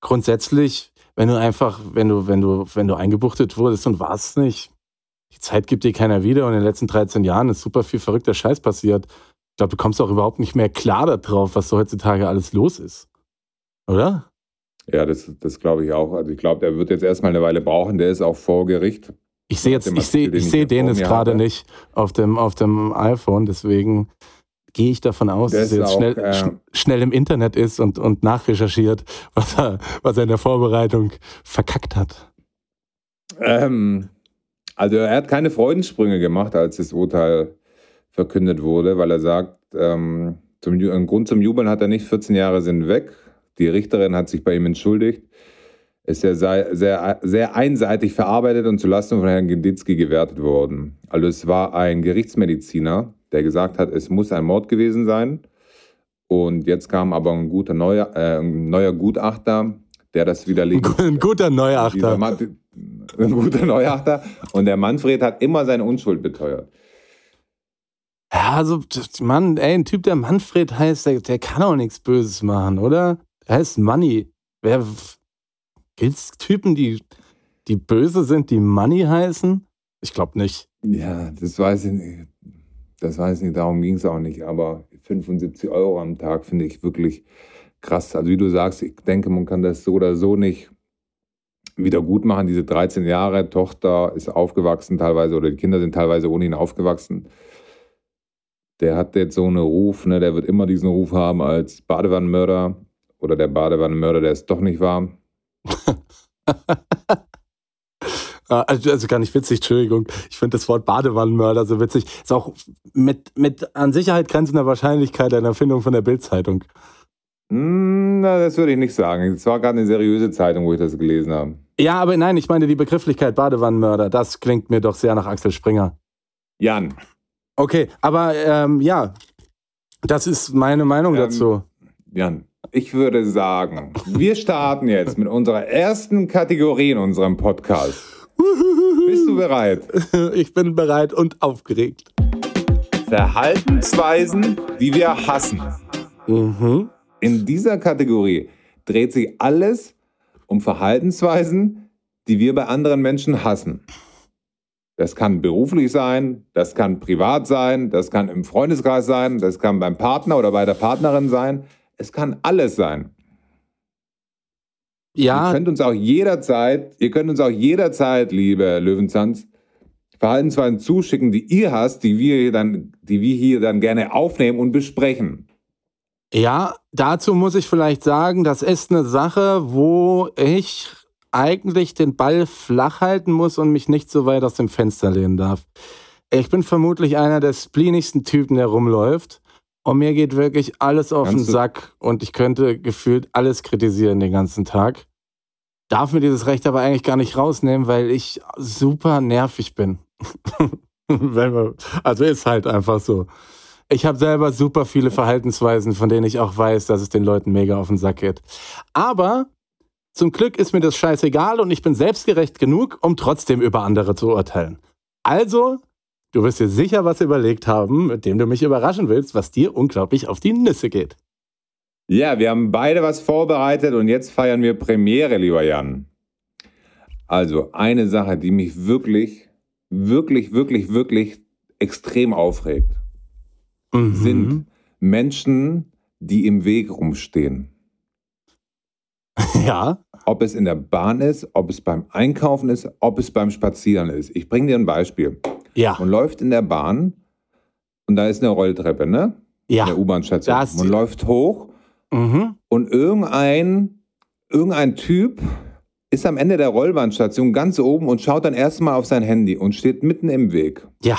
Speaker 3: grundsätzlich, wenn du einfach, wenn du, wenn du, wenn du eingebuchtet wurdest und warst nicht, die Zeit gibt dir keiner wieder und in den letzten 13 Jahren ist super viel verrückter Scheiß passiert. Ich glaube, du kommst auch überhaupt nicht mehr klar darauf, was so heutzutage alles los ist. Oder?
Speaker 2: Ja, das, das glaube ich auch. Also ich glaube, der wird jetzt erstmal eine Weile brauchen. Der ist auch vor Gericht.
Speaker 3: Ich sehe jetzt, ich sehe, ich sehe den jetzt gerade nicht auf dem, auf dem iPhone, deswegen gehe ich davon aus, dass er jetzt auch, schnell, äh, schnell im Internet ist und, und nachrecherchiert, was er, was er in der Vorbereitung verkackt hat.
Speaker 2: Ähm, also er hat keine Freudensprünge gemacht, als das Urteil verkündet wurde, weil er sagt, ähm, zum, einen Grund zum Jubeln hat er nicht, 14 Jahre sind weg, die Richterin hat sich bei ihm entschuldigt. Ist er sehr, sehr, sehr einseitig verarbeitet und zulasten von Herrn Genditzki gewertet worden. Also es war ein Gerichtsmediziner, der gesagt hat, es muss ein Mord gewesen sein. Und jetzt kam aber ein guter neuer, äh, ein neuer Gutachter, der das widerlegt.
Speaker 3: Ein guter Neuachter.
Speaker 2: Ein guter Neuachter. Und der Manfred hat immer seine Unschuld beteuert.
Speaker 3: Ja, also, Mann, ey, ein Typ, der Manfred heißt, der, der kann auch nichts Böses machen, oder? Er heißt Money. Wer gibt's Typen, die, die böse sind, die Money heißen? Ich glaube nicht.
Speaker 2: Ja, das weiß ich nicht. Das weiß ich nicht, darum ging es auch nicht. Aber 75 Euro am Tag finde ich wirklich krass. Also wie du sagst, ich denke, man kann das so oder so nicht wieder gut machen. Diese 13 Jahre Tochter ist aufgewachsen teilweise oder die Kinder sind teilweise ohne ihn aufgewachsen. Der hat jetzt so einen Ruf, ne, der wird immer diesen Ruf haben als Badewannenmörder oder der Badewannenmörder, der es doch nicht war.
Speaker 3: Ah, also, also gar nicht witzig, Entschuldigung. Ich finde das Wort Badewannenmörder so witzig. Ist auch mit, mit an Sicherheit grenzender Wahrscheinlichkeit eine Erfindung von der Bildzeitung.
Speaker 2: Hm, na, das würde ich nicht sagen. Es war gerade eine seriöse Zeitung, wo ich das gelesen habe.
Speaker 3: Ja, aber nein, ich meine die Begrifflichkeit Badewannenmörder. Das klingt mir doch sehr nach Axel Springer.
Speaker 2: Jan.
Speaker 3: Okay, aber ähm, ja, das ist meine Meinung ähm, dazu.
Speaker 2: Jan, ich würde sagen, wir starten jetzt mit unserer ersten Kategorie in unserem Podcast. Bist du bereit?
Speaker 3: Ich bin bereit und aufgeregt.
Speaker 2: Verhaltensweisen, die wir hassen.
Speaker 3: Mhm.
Speaker 2: In dieser Kategorie dreht sich alles um Verhaltensweisen, die wir bei anderen Menschen hassen. Das kann beruflich sein, das kann privat sein, das kann im Freundeskreis sein, das kann beim Partner oder bei der Partnerin sein. Es kann alles sein.
Speaker 3: Ja.
Speaker 2: Ihr könnt uns auch jederzeit, ihr könnt uns auch jederzeit, liebe Löwenzahns, Verhaltensweisen zuschicken, die ihr hast, die wir dann, die wir hier dann gerne aufnehmen und besprechen.
Speaker 3: Ja, dazu muss ich vielleicht sagen, das ist eine Sache, wo ich eigentlich den Ball flach halten muss und mich nicht so weit aus dem Fenster lehnen darf. Ich bin vermutlich einer der spleenigsten Typen, der rumläuft. Und mir geht wirklich alles auf den
Speaker 2: Kannst du-
Speaker 3: Sack und ich könnte gefühlt alles kritisieren den ganzen Tag. Darf mir dieses Recht aber eigentlich gar nicht rausnehmen, weil ich super nervig bin. Also ist halt einfach so. Ich habe selber super viele Verhaltensweisen, von denen ich auch weiß, dass es den Leuten mega auf den Sack geht. Aber zum Glück ist mir das scheißegal und ich bin selbstgerecht genug, um trotzdem über andere zu urteilen. Also, du wirst dir sicher was überlegt haben, mit dem du mich überraschen willst, was dir unglaublich auf die Nüsse geht.
Speaker 2: Ja, wir haben beide was vorbereitet und jetzt feiern wir Premiere, lieber Jan. Also eine Sache, die mich wirklich, wirklich, wirklich, wirklich extrem aufregt,
Speaker 3: Mhm.
Speaker 2: sind Menschen, die im Weg rumstehen.
Speaker 3: Ja,
Speaker 2: Ob es in der Bahn ist, ob es beim Einkaufen ist, ob es beim Spazieren ist. Ich bringe dir ein Beispiel.
Speaker 3: ja,
Speaker 2: Man läuft in der Bahn und da ist eine Rolltreppe, ne? In der
Speaker 3: ja.
Speaker 2: U-Bahn-Station. Man läuft hoch
Speaker 3: Mhm.
Speaker 2: und irgendein, irgendein Typ ist am Ende der Rollbahnstation ganz oben und schaut dann erstmal auf sein Handy und steht mitten im Weg
Speaker 3: Ja,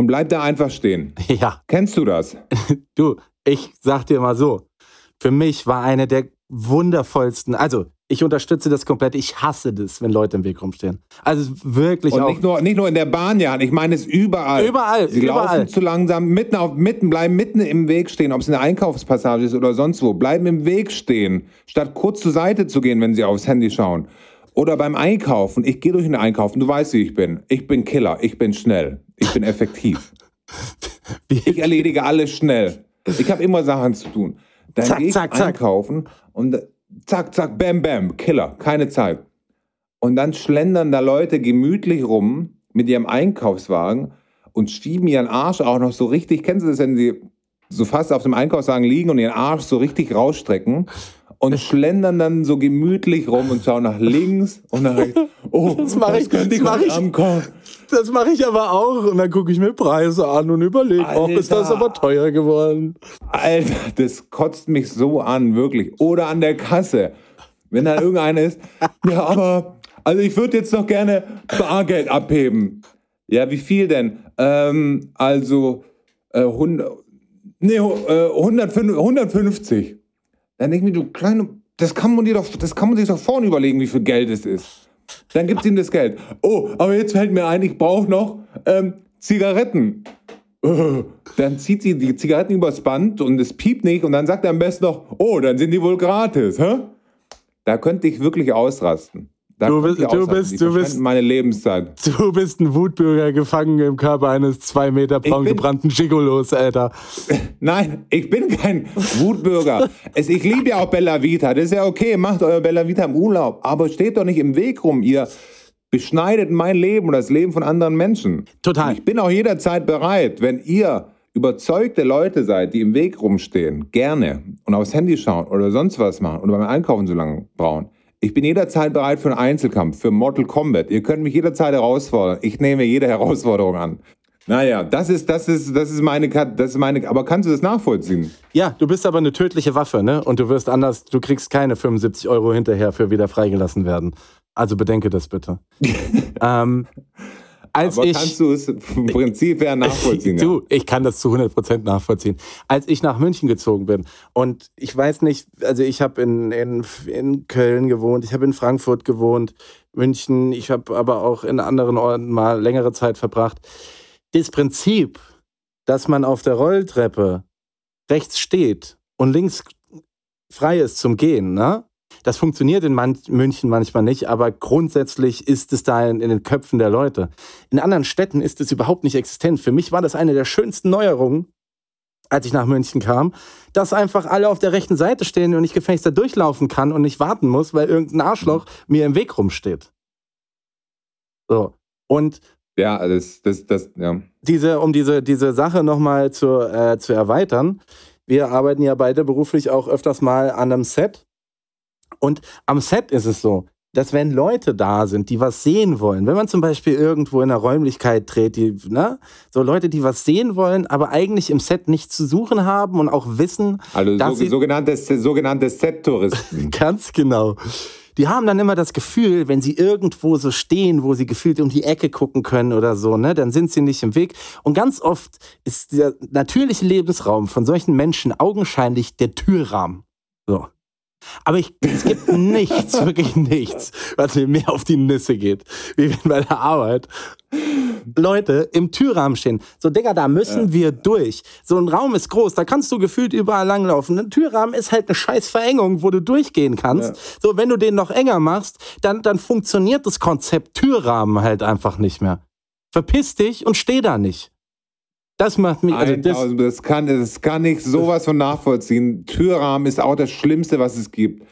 Speaker 2: und bleibt da einfach stehen.
Speaker 3: ja.
Speaker 2: Kennst du das?
Speaker 3: Du, ich sag dir mal so, für mich war eine der wundervollsten, also ich unterstütze das komplett, ich hasse das, wenn Leute im Weg rumstehen. Also wirklich
Speaker 2: Und
Speaker 3: auch.
Speaker 2: nicht nur, nicht nur in der Bahn, Jan, ich meine es überall.
Speaker 3: Überall,
Speaker 2: Sie
Speaker 3: überall.
Speaker 2: laufen zu langsam, mitten auf, mitten, bleiben mitten im Weg stehen, ob es eine Einkaufspassage ist oder sonst wo. Bleiben im Weg stehen, statt kurz zur Seite zu gehen, wenn sie aufs Handy schauen. Oder beim Einkaufen. Ich gehe durch den Einkaufen, du weißt, wie ich bin. Ich bin Killer, ich bin schnell, ich bin effektiv. Ich erledige alles schnell. Ich habe immer Sachen zu tun. Dann
Speaker 3: Zack,
Speaker 2: gehe ich
Speaker 3: zack, zack.
Speaker 2: einkaufen und äh, zack, zack, bam, bam, Killer, keine Zeit. Und dann schlendern da Leute gemütlich rum mit ihrem Einkaufswagen und schieben ihren Arsch auch noch so richtig. Kennst du das, wenn sie so fast auf dem Einkaufswagen liegen und ihren Arsch so richtig rausstrecken und schlendern dann so gemütlich rum und schauen nach links und nach rechts. Oh,
Speaker 3: Das mach
Speaker 2: was
Speaker 3: ich-
Speaker 2: könnte ich
Speaker 3: das mach ich. Das mache ich aber auch und dann gucke ich mir Preise an und überlege, auch ist das aber teuer geworden.
Speaker 2: Alter, das kotzt mich so an, wirklich. Oder an der Kasse. Wenn da irgendeiner ist, ja, aber, also ich würde jetzt noch gerne Bargeld abheben. Ja, wie viel denn? Ähm, also, äh, 100, nee, äh, 105 150. Dann denke ich mir, du kleine, das kann man dir doch, das kann man sich doch vorne überlegen, wie viel Geld es ist. Dann gibt ihm das Geld. Oh, aber jetzt fällt mir ein, ich brauche noch ähm, Zigaretten. Dann zieht sie die Zigaretten übers Band und es piept nicht und dann sagt er am besten noch, oh, dann sind die wohl gratis, hä? Da könnte ich wirklich ausrasten. Da
Speaker 3: Du bist- du bist- du bist-
Speaker 2: meine Lebenszeit.
Speaker 3: Du bist ein Wutbürger gefangen im Körper eines zwei Meter braun
Speaker 2: bin-
Speaker 3: gebrannten Gigolos, Alter.
Speaker 2: Nein, ich bin kein Wutbürger. es, ich liebe ja auch Bella Vita. Das ist ja okay, macht euer Bella Vita im Urlaub. Aber steht doch nicht im Weg rum. Ihr beschneidet mein Leben und das Leben von anderen Menschen.
Speaker 3: Total.
Speaker 2: Ich bin auch jederzeit bereit, wenn ihr überzeugte Leute seid, die im Weg rumstehen, gerne und aufs Handy schauen oder sonst was machen oder beim Einkaufen so lange brauchen. Ich bin jederzeit bereit für einen Einzelkampf, für Mortal Kombat. Ihr könnt mich jederzeit herausfordern. Ich nehme jede Herausforderung an. Naja, das ist, das ist, das ist meine, das ist meine, aber kannst du das nachvollziehen?
Speaker 3: Ja, du bist aber eine tödliche Waffe, ne? Und du wirst anders, du kriegst keine 75 Euro hinterher für wieder freigelassen werden. Also bedenke das bitte. ähm, als
Speaker 2: Aber
Speaker 3: ich,
Speaker 2: kannst du es vom Prinzip her nachvollziehen? ja?
Speaker 3: Du, ich kann das zu 100% nachvollziehen. Als ich nach München gezogen bin und ich weiß nicht, also ich habe in, in, in Köln gewohnt, ich habe in Frankfurt gewohnt, München, ich habe aber auch in anderen Orten mal längere Zeit verbracht. Das Prinzip, dass man auf der Rolltreppe rechts steht und links frei ist zum Gehen, ne? Das funktioniert in man München manchmal nicht, aber grundsätzlich ist es da in, in den Köpfen der Leute. In anderen Städten ist es überhaupt nicht existent. Für mich war das eine der schönsten Neuerungen, als ich nach München kam, dass einfach alle auf der rechten Seite stehen und ich gefälligst da durchlaufen kann und nicht warten muss, weil irgendein Arschloch mir im Weg rumsteht. So. Und
Speaker 2: Ja, das, das, das, ja.
Speaker 3: diese, um diese, diese Sache nochmal zu, äh, zu erweitern, wir arbeiten ja beide beruflich auch öfters mal an einem Set. Und am Set ist es so, dass wenn Leute da sind, die was sehen wollen, wenn man zum Beispiel irgendwo in einer Räumlichkeit dreht, die, ne, so Leute, die was sehen wollen, aber eigentlich im Set nichts zu suchen haben und auch wissen,
Speaker 2: Also
Speaker 3: dass
Speaker 2: so,
Speaker 3: sie-
Speaker 2: sogenannte, sogenannte Set-Touristen.
Speaker 3: Ganz genau. die haben dann immer das Gefühl, wenn sie irgendwo so stehen, wo sie gefühlt um die Ecke gucken können oder so, ne, dann sind sie nicht im Weg. Und ganz oft ist der natürliche Lebensraum von solchen Menschen augenscheinlich der Türrahmen. So. Aber ich, es gibt nichts, wirklich nichts, was mir mehr auf die Nüsse geht, wie wenn bei der Arbeit Leute im Türrahmen stehen. So, Digga, da müssen ja. wir durch. So ein Raum ist groß, da kannst du gefühlt überall langlaufen. Ein Türrahmen ist halt eine scheiß Verengung, wo du durchgehen kannst. Ja. So, wenn du den noch enger machst, dann, dann funktioniert das Konzept Türrahmen halt einfach nicht mehr. Verpiss dich und steh da nicht. Das macht mich.
Speaker 2: Also das, das, kann, das kann ich sowas von nachvollziehen. Türrahmen ist auch das Schlimmste, was es gibt.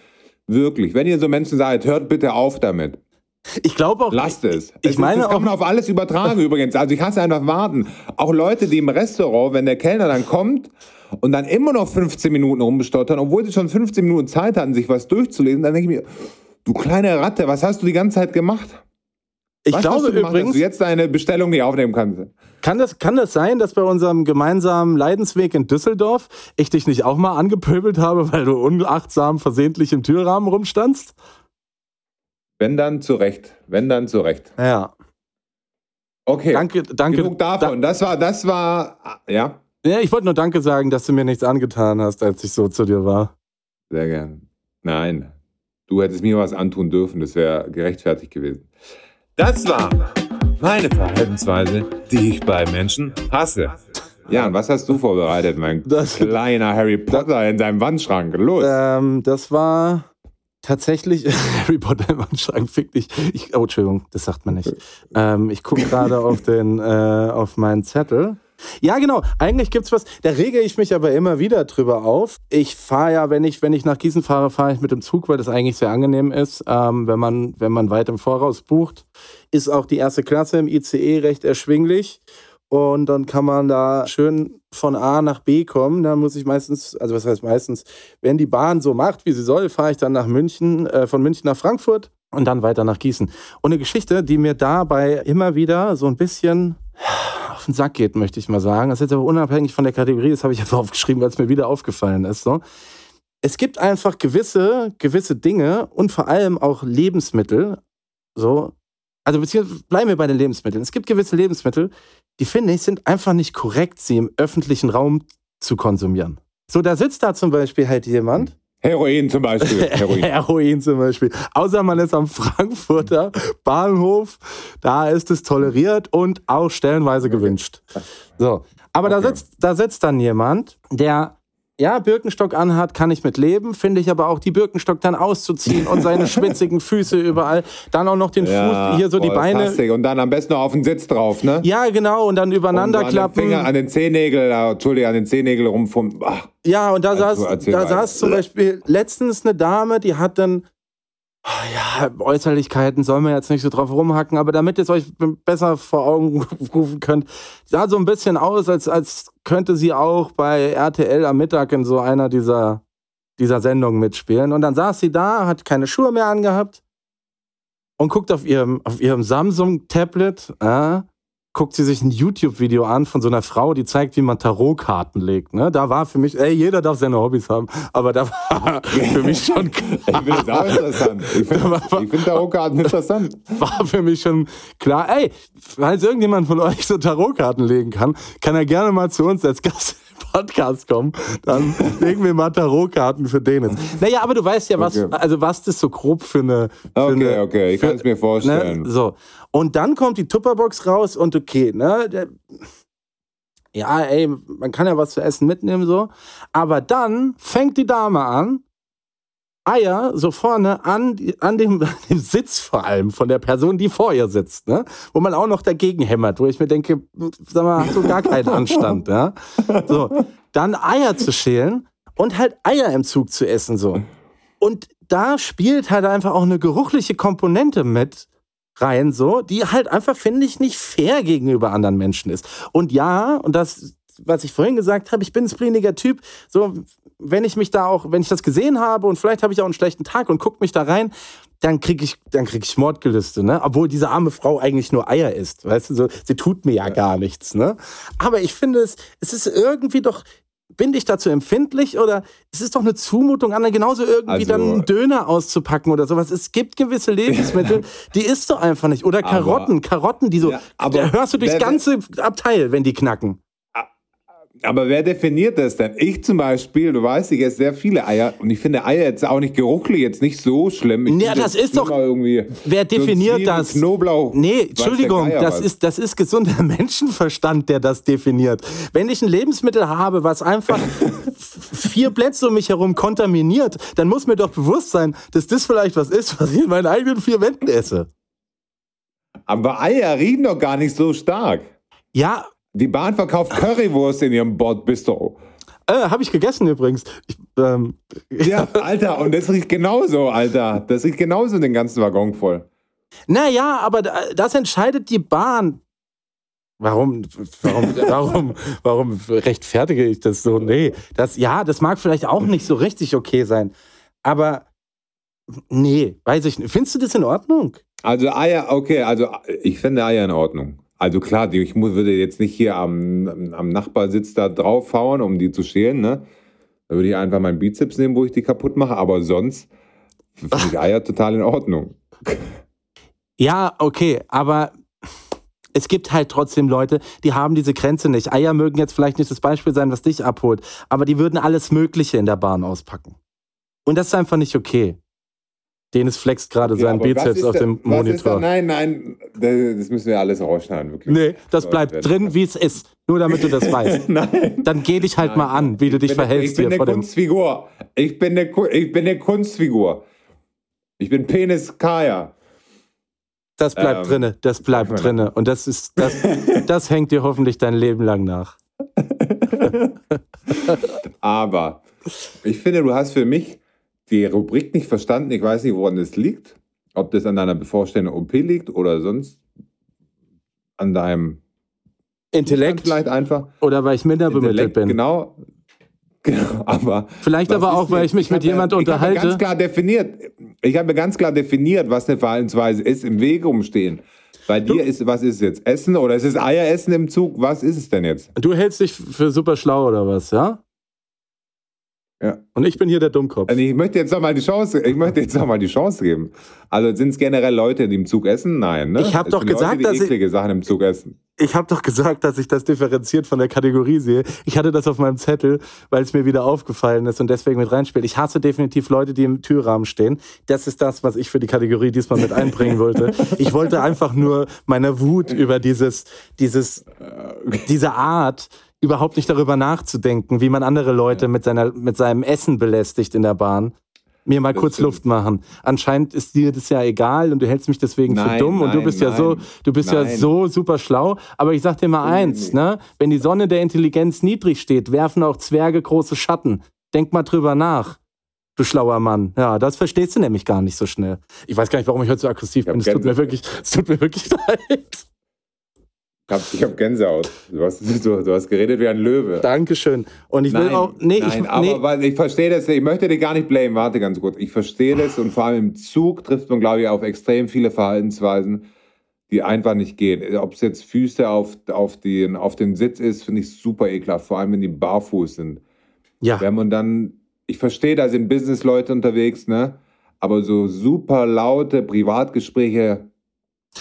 Speaker 2: Wirklich. Wenn ihr so Menschen seid, hört bitte auf damit.
Speaker 3: Ich glaube auch.
Speaker 2: Lasst es.
Speaker 3: Ich es meine
Speaker 2: das kann man auf alles übertragen übrigens. Also ich hasse einfach warten. Auch Leute, die im Restaurant, wenn der Kellner dann kommt und dann immer noch 15 Minuten rumstottern, obwohl sie schon 15 Minuten Zeit hatten, sich was durchzulesen, dann denke ich mir, du kleine Ratte, was hast du die ganze Zeit gemacht?
Speaker 3: Ich Was glaube übrigens, dass
Speaker 2: du jetzt deine Bestellung nicht aufnehmen kannst.
Speaker 3: Kann das, kann das sein, dass bei unserem gemeinsamen Leidensweg in Düsseldorf ich dich nicht auch mal angepöbelt habe, weil du unachtsam versehentlich im Türrahmen rumstandst?
Speaker 2: Wenn dann zurecht. Wenn dann zurecht.
Speaker 3: Ja.
Speaker 2: Okay.
Speaker 3: Danke, danke.
Speaker 2: Genug davon. Da, das war, das war, ja.
Speaker 3: Ja, ich wollte nur Danke sagen, dass du mir nichts angetan hast, als ich so zu dir war.
Speaker 2: Sehr gern. Nein. Du hättest mir was antun dürfen, das wäre gerechtfertigt gewesen. Das war meine Verhaltensweise, die ich bei Menschen hasse. Jan, was hast du vorbereitet, mein das, kleiner Harry Potter in deinem Wandschrank? Los!
Speaker 3: Ähm, das war tatsächlich Harry Potter im Wandschrank, fick dich. Ich, oh, Entschuldigung, das sagt man nicht. Ähm, ich gucke gerade auf, den, äh, auf meinen Zettel. Ja, genau. Eigentlich gibt's was. Da rege ich mich aber immer wieder drüber auf. Ich fahre ja, wenn ich, wenn ich nach Gießen fahre, fahre ich mit dem Zug, weil das eigentlich sehr angenehm ist. Ähm, wenn, man, wenn man weit im Voraus bucht, ist auch die erste Klasse im ICE recht erschwinglich. Und dann kann man da schön von A nach B kommen. Da muss ich meistens, also was heißt meistens, wenn die Bahn so macht, wie sie soll, fahre ich dann nach München, äh, von München nach Frankfurt und dann weiter nach Gießen. Und eine Geschichte, die mir dabei immer wieder so ein bisschen auf den Sack geht, möchte ich mal sagen. Das ist jetzt aber unabhängig von der Kategorie, das habe ich einfach aufgeschrieben, weil es mir wieder aufgefallen ist. So. Es gibt einfach gewisse, gewisse Dinge und vor allem auch Lebensmittel, so, also beziehungsweise bleiben wir bei den Lebensmitteln. Es gibt gewisse Lebensmittel, die finde ich, sind einfach nicht korrekt, sie im öffentlichen Raum zu konsumieren. So, da sitzt da zum Beispiel halt jemand
Speaker 2: Heroin zum Beispiel.
Speaker 3: Heroin. Heroin zum Beispiel. Außer man ist am Frankfurter Bahnhof, da ist es toleriert und auch stellenweise gewünscht. So. Aber okay. da, sitzt, da sitzt dann jemand, der ja, Birkenstock anhat, kann ich mit leben. Finde ich aber auch, die Birkenstock dann auszuziehen und seine schwitzigen Füße überall. Dann auch noch den ja, Fuß, hier so boah, die Beine.
Speaker 2: Und dann am besten noch auf den Sitz drauf, ne?
Speaker 3: Ja, genau. Und dann übereinander und klappen.
Speaker 2: An den, Finger, an den Zehennägel, Entschuldigung, an den Zehennägel rumfummeln.
Speaker 3: Ja, und da also, saß, da saß zum Beispiel letztens eine Dame, die hat dann ja, Äußerlichkeiten soll man jetzt nicht so drauf rumhacken, aber damit ihr es euch besser vor Augen rufen könnt, sah so ein bisschen aus, als, als könnte sie auch bei RTL am Mittag in so einer dieser, dieser Sendungen mitspielen. Und dann saß sie da, hat keine Schuhe mehr angehabt und guckt auf ihrem, auf ihrem Samsung-Tablet, äh, guckt sie sich ein YouTube-Video an von so einer Frau, die zeigt, wie man Tarotkarten legt. Ne? Da war für mich, ey, jeder darf seine Hobbys haben, aber da war für mich schon
Speaker 2: klar. ich finde das auch interessant. Ich finde find Tarotkarten interessant.
Speaker 3: War für mich schon klar, ey, falls irgendjemand von euch so Tarotkarten legen kann, kann er gerne mal zu uns als Gast Podcast kommen, dann legen wir mal Tarotkarten für Dennis. Naja, aber du weißt ja, was, okay. also was das so grob für eine. Für
Speaker 2: okay,
Speaker 3: eine,
Speaker 2: okay, ich kann es mir vorstellen.
Speaker 3: Ne, so. Und dann kommt die Tupperbox raus und okay, ne? Ja, ey, man kann ja was zu essen mitnehmen, so. Aber dann fängt die Dame an, Eier so vorne an, an, dem, dem Sitz vor allem von der Person, die vor ihr sitzt, ne? Wo man auch noch dagegen hämmert, wo ich mir denke, sag mal, hast du gar keinen Anstand, ja? So, dann Eier zu schälen und halt Eier im Zug zu essen, so. Und da spielt halt einfach auch eine geruchliche Komponente mit rein, so, die halt einfach, finde ich, nicht fair gegenüber anderen Menschen ist. Und ja, und das was ich vorhin gesagt habe, ich bin ein spliniger Typ. So, wenn ich mich da auch, wenn ich das gesehen habe und vielleicht habe ich auch einen schlechten Tag und gucke mich da rein, dann kriege ich, dann krieg ich Mordgelüste, ne? Obwohl diese arme Frau eigentlich nur Eier isst, weißt du, so, sie tut mir ja gar nichts, ne? Aber ich finde es, es ist irgendwie doch bin ich dazu empfindlich oder es ist doch eine Zumutung an, genauso irgendwie
Speaker 2: Also-
Speaker 3: dann einen Döner auszupacken oder sowas. Es gibt gewisse Lebensmittel, die isst du einfach nicht. Oder
Speaker 2: Aber-
Speaker 3: Karotten, Karotten, die so,
Speaker 2: Ja, aber
Speaker 3: da hörst du durchs
Speaker 2: wer-
Speaker 3: ganze Abteil, wenn die knacken.
Speaker 2: Aber wer definiert das denn? Ich zum Beispiel, du weißt, ich esse sehr viele Eier und ich finde Eier jetzt auch nicht geruchlich, jetzt nicht so schlimm. Ich
Speaker 3: Ja, das ist doch-
Speaker 2: Irgendwie
Speaker 3: Wer definiert
Speaker 2: so
Speaker 3: das?
Speaker 2: Knoblauch.
Speaker 3: Nee, Entschuldigung,
Speaker 2: Geier
Speaker 3: das
Speaker 2: was.
Speaker 3: ist, das ist gesunder Menschenverstand, der das definiert. Wenn ich ein Lebensmittel habe, was einfach vier Plätze um mich herum kontaminiert, dann muss mir doch bewusst sein, dass das vielleicht was ist, was ich in meinen eigenen vier Wänden esse.
Speaker 2: Aber Eier riechen doch gar nicht so stark.
Speaker 3: Ja,
Speaker 2: Die Bahn verkauft Currywurst in ihrem Bordbistro.
Speaker 3: äh, habe ich gegessen übrigens. Ich, ähm,
Speaker 2: Ja, Alter, und das riecht genauso, Alter. Das riecht genauso den ganzen Waggon voll.
Speaker 3: naja, aber da- das entscheidet die Bahn. Warum, warum, warum, warum rechtfertige ich das so? Nee, das, ja, das mag vielleicht auch nicht so richtig okay sein. Aber nee, weiß ich nicht. Findest du das in Ordnung?
Speaker 2: Also Eier, okay, also ich finde Eier in Ordnung. Also klar, ich muss, würde jetzt nicht hier am, am Nachbarsitz da draufhauen, um die zu schälen, ne? Da würde ich einfach meinen Bizeps nehmen, wo ich die kaputt mache, aber sonst finde ich Eier total in Ordnung.
Speaker 3: Ja, okay, aber es gibt halt trotzdem Leute, die haben diese Grenze nicht. Eier mögen jetzt vielleicht nicht das Beispiel sein, was dich abholt, aber die würden alles Mögliche in der Bahn auspacken. Und das ist einfach nicht okay. Dennis flext gerade
Speaker 2: Ja,
Speaker 3: seinen Bizeps auf dem
Speaker 2: da-
Speaker 3: Monitor.
Speaker 2: Nein, nein, das müssen wir alles rausschneiden, wirklich.
Speaker 3: Nee, das bleibt drin, wie es ist. Nur damit du das weißt.
Speaker 2: nein.
Speaker 3: Dann geh dich halt
Speaker 2: Nein,
Speaker 3: mal an, wie du dich verhältst hier vor dem.
Speaker 2: Kunstfigur. Ich bin eine, Ku- ich bin eine Kunstfigur. Ich bin Penis Kaya.
Speaker 3: Das bleibt
Speaker 2: Ähm,
Speaker 3: drinne, das bleibt drinne. Und das ist, das, das hängt dir hoffentlich dein Leben lang nach.
Speaker 2: Aber ich finde, du hast für mich die Rubrik nicht verstanden. Ich weiß nicht, woran es liegt. Ob das an deiner bevorstehenden OP liegt oder sonst an deinem
Speaker 3: Intellekt
Speaker 2: vielleicht einfach.
Speaker 3: oder weil ich minder bemittelt bin.
Speaker 2: Genau. Genau, aber
Speaker 3: Vielleicht aber auch, weil ich mich mit
Speaker 2: habe ja-
Speaker 3: jemand
Speaker 2: Ich habe
Speaker 3: unterhalte.
Speaker 2: ganz klar definiert. Ich habe ganz klar definiert, was eine Verhaltensweise ist, im Weg rumstehen. Bei dir ist, was ist es jetzt? Essen oder ist es Eieressen im Zug? Was ist es denn jetzt?
Speaker 3: Du hältst dich für super schlau oder was, ja?
Speaker 2: Ja.
Speaker 3: Und ich bin hier der Dummkopf.
Speaker 2: Also ich möchte jetzt noch mal die Chance, ich möchte jetzt noch mal die Chance geben. Also sind es generell Leute, die im Zug essen? Nein, ne?
Speaker 3: Ich hab
Speaker 2: Es
Speaker 3: doch gesagt,
Speaker 2: Leute,
Speaker 3: dass ich-
Speaker 2: Sachen im Zug essen.
Speaker 3: Ich habe doch gesagt, dass ich das differenziert von der Kategorie sehe. Ich hatte das auf meinem Zettel, weil es mir wieder aufgefallen ist und deswegen mit reinspielt. Ich hasse definitiv Leute, die im Türrahmen stehen. Das ist das, was ich für die Kategorie diesmal mit einbringen wollte. Ich wollte einfach nur meiner Wut über dieses, dieses, diese Art überhaupt nicht darüber nachzudenken, wie man andere Leute mit, seiner, mit seinem Essen belästigt in der Bahn. Mir mal
Speaker 2: Das
Speaker 3: kurz. Luft machen. Anscheinend ist dir das ja egal und du hältst mich deswegen für
Speaker 2: Nein,
Speaker 3: dumm und du
Speaker 2: nein,
Speaker 3: bist ja so,
Speaker 2: nein,
Speaker 3: du bist ja
Speaker 2: nein.
Speaker 3: so super schlau. Aber ich sag dir mal eins, ne? Wenn die Sonne der Intelligenz niedrig steht, werfen auch Zwerge große Schatten. Denk mal drüber nach. Du schlauer Mann. Ja, das verstehst du nämlich gar nicht so schnell. Ich weiß gar nicht, warum ich heute so aggressiv
Speaker 2: hab
Speaker 3: bin. Es tut mir wirklich, es tut mir wirklich leid.
Speaker 2: Ich habe ich hab Gänsehaut. Du hast, du, du hast geredet wie ein Löwe.
Speaker 3: Dankeschön. Und ich will
Speaker 2: Nein,
Speaker 3: auch, nee,
Speaker 2: nein,
Speaker 3: ich,
Speaker 2: aber
Speaker 3: nee,
Speaker 2: weil ich verstehe das, ich möchte dich gar nicht blamen, warte ganz kurz. Ich verstehe das und vor allem im Zug trifft man, glaube ich, auf extrem viele Verhaltensweisen, die einfach nicht gehen. Ob es jetzt Füße auf, auf, den, auf den Sitz ist, finde ich super ekelhaft, vor allem wenn die barfuß sind.
Speaker 3: ja.
Speaker 2: Wenn man dann, ich verstehe, da sind Businessleute unterwegs, ne? Aber so super laute Privatgespräche,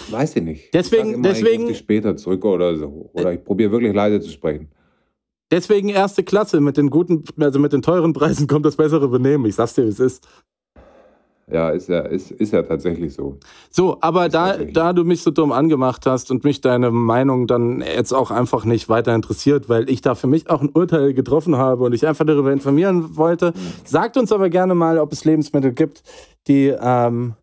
Speaker 2: weiß ich nicht.
Speaker 3: Deswegen-
Speaker 2: ich immer,
Speaker 3: deswegen-
Speaker 2: ich dich später zurück oder so. Oder ich probiere wirklich leise zu sprechen.
Speaker 3: Deswegen erste Klasse. Mit den guten, also mit den teuren Preisen kommt das bessere Benehmen. Ich sag's dir, wie es ist.
Speaker 2: Ja, ist ja, ist, ist ja tatsächlich so.
Speaker 3: So, aber da, da du mich so dumm angemacht hast und mich deine Meinung dann jetzt auch einfach nicht weiter interessiert, weil ich da für mich auch ein Urteil getroffen habe und ich einfach darüber informieren wollte, sagt uns aber gerne mal, ob es Lebensmittel gibt, die, ähm,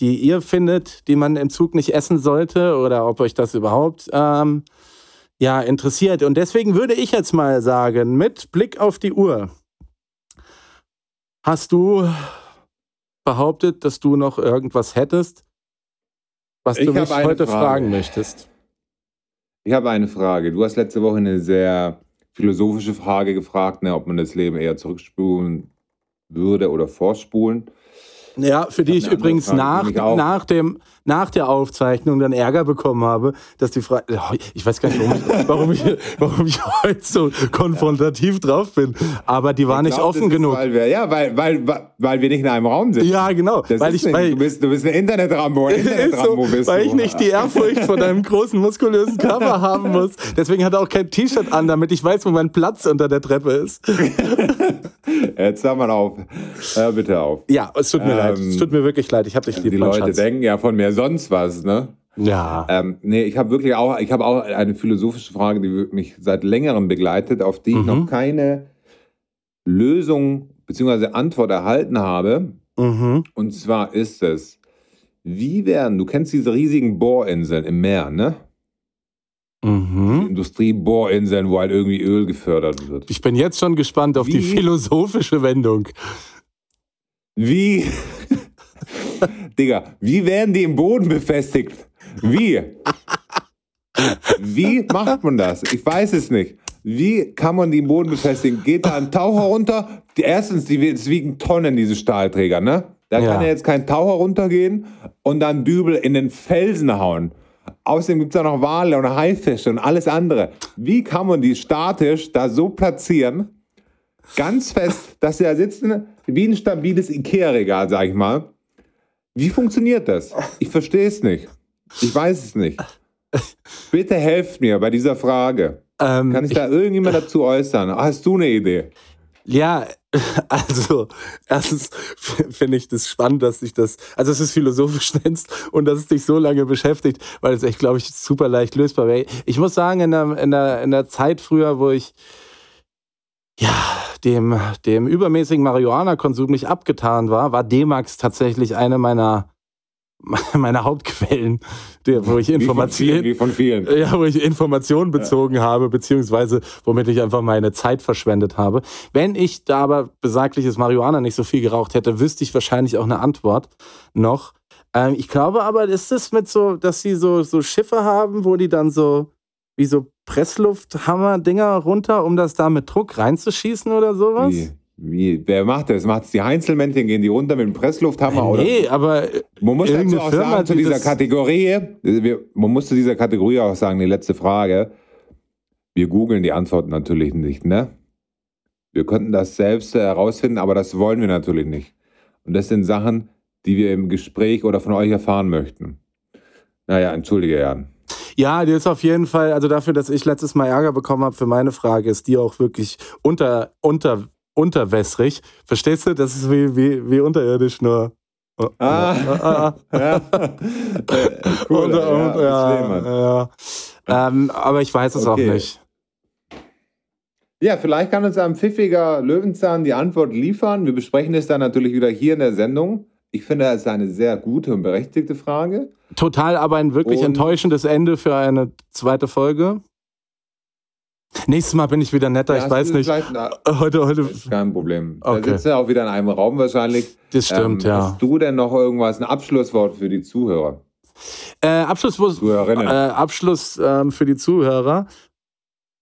Speaker 3: die ihr findet, die man im Zug nicht essen sollte oder ob euch das überhaupt ähm, ja, interessiert. Und deswegen würde ich jetzt mal sagen, mit Blick auf die Uhr, hast du behauptet, dass du noch irgendwas hättest, was
Speaker 2: Ich
Speaker 3: du mich heute
Speaker 2: Frage.
Speaker 3: fragen möchtest.
Speaker 2: Ich habe eine Frage. Du hast letzte Woche eine sehr philosophische Frage gefragt, ne, ob man das Leben eher zurückspulen würde oder vorspulen.
Speaker 3: Ja, für die ich, übrigens nach, nach, dem, nach der Aufzeichnung dann Ärger bekommen habe, dass die Frage. Ich weiß gar nicht, warum ich, warum ich, warum ich heute so konfrontativ drauf bin. Aber die war
Speaker 2: Ich
Speaker 3: nicht
Speaker 2: glaub,
Speaker 3: offen genug.
Speaker 2: Weil wir, ja, weil, weil, weil wir nicht in einem Raum sind.
Speaker 3: Ja, genau.
Speaker 2: Das
Speaker 3: weil ich,
Speaker 2: nicht,
Speaker 3: weil,
Speaker 2: du, bist, du bist ein Internet-Rambo.
Speaker 3: Ist so,
Speaker 2: bist
Speaker 3: weil
Speaker 2: du.
Speaker 3: ich nicht die Ehrfurcht vor deinem großen, muskulösen Körper haben muss. Deswegen hat er auch kein T-Shirt an, damit ich weiß, wo mein Platz unter der Treppe ist.
Speaker 2: Jetzt sag mal auf. Hör bitte auf.
Speaker 3: Ja, es tut mir
Speaker 2: Ähm,
Speaker 3: leid. Es tut mir wirklich leid. Ich habe dich lieb,
Speaker 2: Die Leute
Speaker 3: Schatz.
Speaker 2: denken ja von mir sonst was, ne?
Speaker 3: Ja.
Speaker 2: Ähm, nee, ich habe wirklich auch, ich habe auch eine philosophische Frage, die mich seit längerem begleitet, auf die ich
Speaker 3: Mhm.
Speaker 2: noch keine Lösung bzw. Antwort erhalten habe.
Speaker 3: Mhm.
Speaker 2: Und zwar ist es, wie werden, du kennst diese riesigen Bohrinseln im Meer, ne?
Speaker 3: Mhm.
Speaker 2: Industriebohrinseln, wo halt irgendwie Öl gefördert wird.
Speaker 3: Ich bin jetzt schon gespannt auf die
Speaker 2: Wie?
Speaker 3: philosophische Wendung.
Speaker 2: Wie, Digga, wie werden die im Boden befestigt? Wie? Wie macht man das? Ich weiß es nicht. Wie kann man die im Boden befestigen? Geht da ein Taucher runter? Die, erstens, die es wiegen Tonnen, diese Stahlträger, ne? Da
Speaker 3: Ja.
Speaker 2: kann ja jetzt kein Taucher runtergehen und dann Dübel in den Felsen hauen. Außerdem gibt es da noch Wale und Haifische und alles andere. Wie kann man die statisch da so platzieren, ganz fest, dass sie da sitzen, wie ein stabiles Ikea-Regal, sag ich mal. Wie funktioniert das? Ich verstehe es nicht. Ich weiß es nicht. Bitte helft mir bei dieser Frage.
Speaker 3: Ähm,
Speaker 2: Kann ich da irgendjemand dazu äußern? Hast du eine Idee?
Speaker 3: Ja, also erstens finde ich das spannend, dass sich das, also dass du es philosophisch nennst und dass es dich so lange beschäftigt, weil es echt, glaube ich, super leicht lösbar wäre. Ich muss sagen, in der, in, der, in der Zeit früher, wo ich ja, dem, dem übermäßigen Marihuana-Konsum nicht abgetan war, war D-Max tatsächlich eine meiner, meiner Hauptquellen, der, wo ich
Speaker 2: Wie von vielen,
Speaker 3: Informationen
Speaker 2: wie von vielen.
Speaker 3: ja, wo ich Informationen bezogen habe, beziehungsweise womit ich einfach meine Zeit verschwendet habe. Wenn ich da aber besagliches Marihuana nicht so viel geraucht hätte, wüsste ich wahrscheinlich auch eine Antwort noch. Ähm, ich glaube aber, ist es mit so, dass sie so, so Schiffe haben, wo die dann so wie so Presslufthammer-Dinger runter, um das da mit Druck reinzuschießen oder sowas?
Speaker 2: Wie? Wie? Wer macht das? Macht es die Heinzelmännchen? Gehen die runter mit dem Presslufthammer? Oder?
Speaker 3: Nee, aber
Speaker 2: Man muss dazu auch
Speaker 3: Firma,
Speaker 2: sagen, zu
Speaker 3: die
Speaker 2: dieser Kategorie, wir, man muss zu dieser Kategorie auch sagen, die letzte Frage. Wir googeln die Antworten natürlich nicht, ne? Wir könnten das selbst äh, herausfinden, aber das wollen wir natürlich nicht. Und das sind Sachen, die wir im Gespräch oder von euch erfahren möchten. Naja, entschuldige, Jan.
Speaker 3: Ja, die ist auf jeden Fall, also dafür, dass ich letztes Mal Ärger bekommen habe für meine Frage, ist die auch wirklich unter, unter, unterwässrig. Verstehst du? Das ist wie, wie, wie unterirdisch nur. Oh,
Speaker 2: Ah.
Speaker 3: ah, ah.
Speaker 2: Ja. Äh, cool,
Speaker 3: Unter-
Speaker 2: ja,
Speaker 3: unter- ja,
Speaker 2: Schlemann.
Speaker 3: ja. Ähm, aber ich weiß es
Speaker 2: Okay.
Speaker 3: auch nicht.
Speaker 2: Ja, vielleicht kann uns ein pfiffiger Löwenzahn die Antwort liefern. Wir besprechen es dann natürlich wieder hier in der Sendung. Ich finde, das ist eine sehr gute und berechtigte Frage.
Speaker 3: Total, aber ein wirklich
Speaker 2: Und-
Speaker 3: enttäuschendes Ende für eine zweite Folge. Nächstes Mal bin ich wieder netter, ich
Speaker 2: Hast
Speaker 3: weiß nicht.
Speaker 2: na,
Speaker 3: Heute, heute,
Speaker 2: ist kein Problem.
Speaker 3: Okay.
Speaker 2: Da sitzen wir auch wieder in einem Raum wahrscheinlich.
Speaker 3: das stimmt,
Speaker 2: Ähm,
Speaker 3: ja.
Speaker 2: Hast du denn noch irgendwas, ein Abschlusswort für die Zuhörer?
Speaker 3: Äh, Abschluss,
Speaker 2: Zuhörerinnen.
Speaker 3: äh, Abschluss ähm, für die Zuhörer.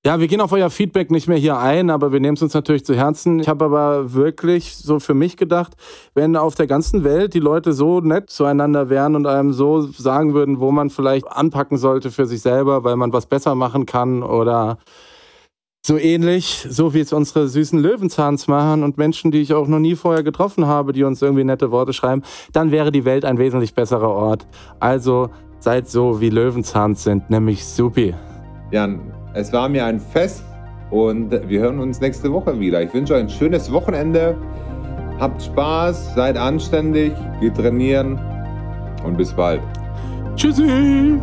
Speaker 3: Ja, wir gehen auf euer Feedback nicht mehr hier ein, aber wir nehmen es uns natürlich zu Herzen. Ich habe aber wirklich so für mich gedacht, wenn auf der ganzen Welt die Leute so nett zueinander wären und einem so sagen würden, wo man vielleicht anpacken sollte für sich selber, weil man was besser machen kann oder so ähnlich, so wie es unsere süßen Löwenzahns machen und Menschen, die ich auch noch nie vorher getroffen habe, die uns irgendwie nette Worte schreiben, dann wäre die Welt ein wesentlich besserer Ort. Also seid so, wie Löwenzahns sind, nämlich supi.
Speaker 2: Jan, es war mir ein Fest und wir hören uns nächste Woche wieder. Ich wünsche euch ein schönes Wochenende. Habt Spaß, seid anständig, geht trainieren und bis bald.
Speaker 3: Tschüssi!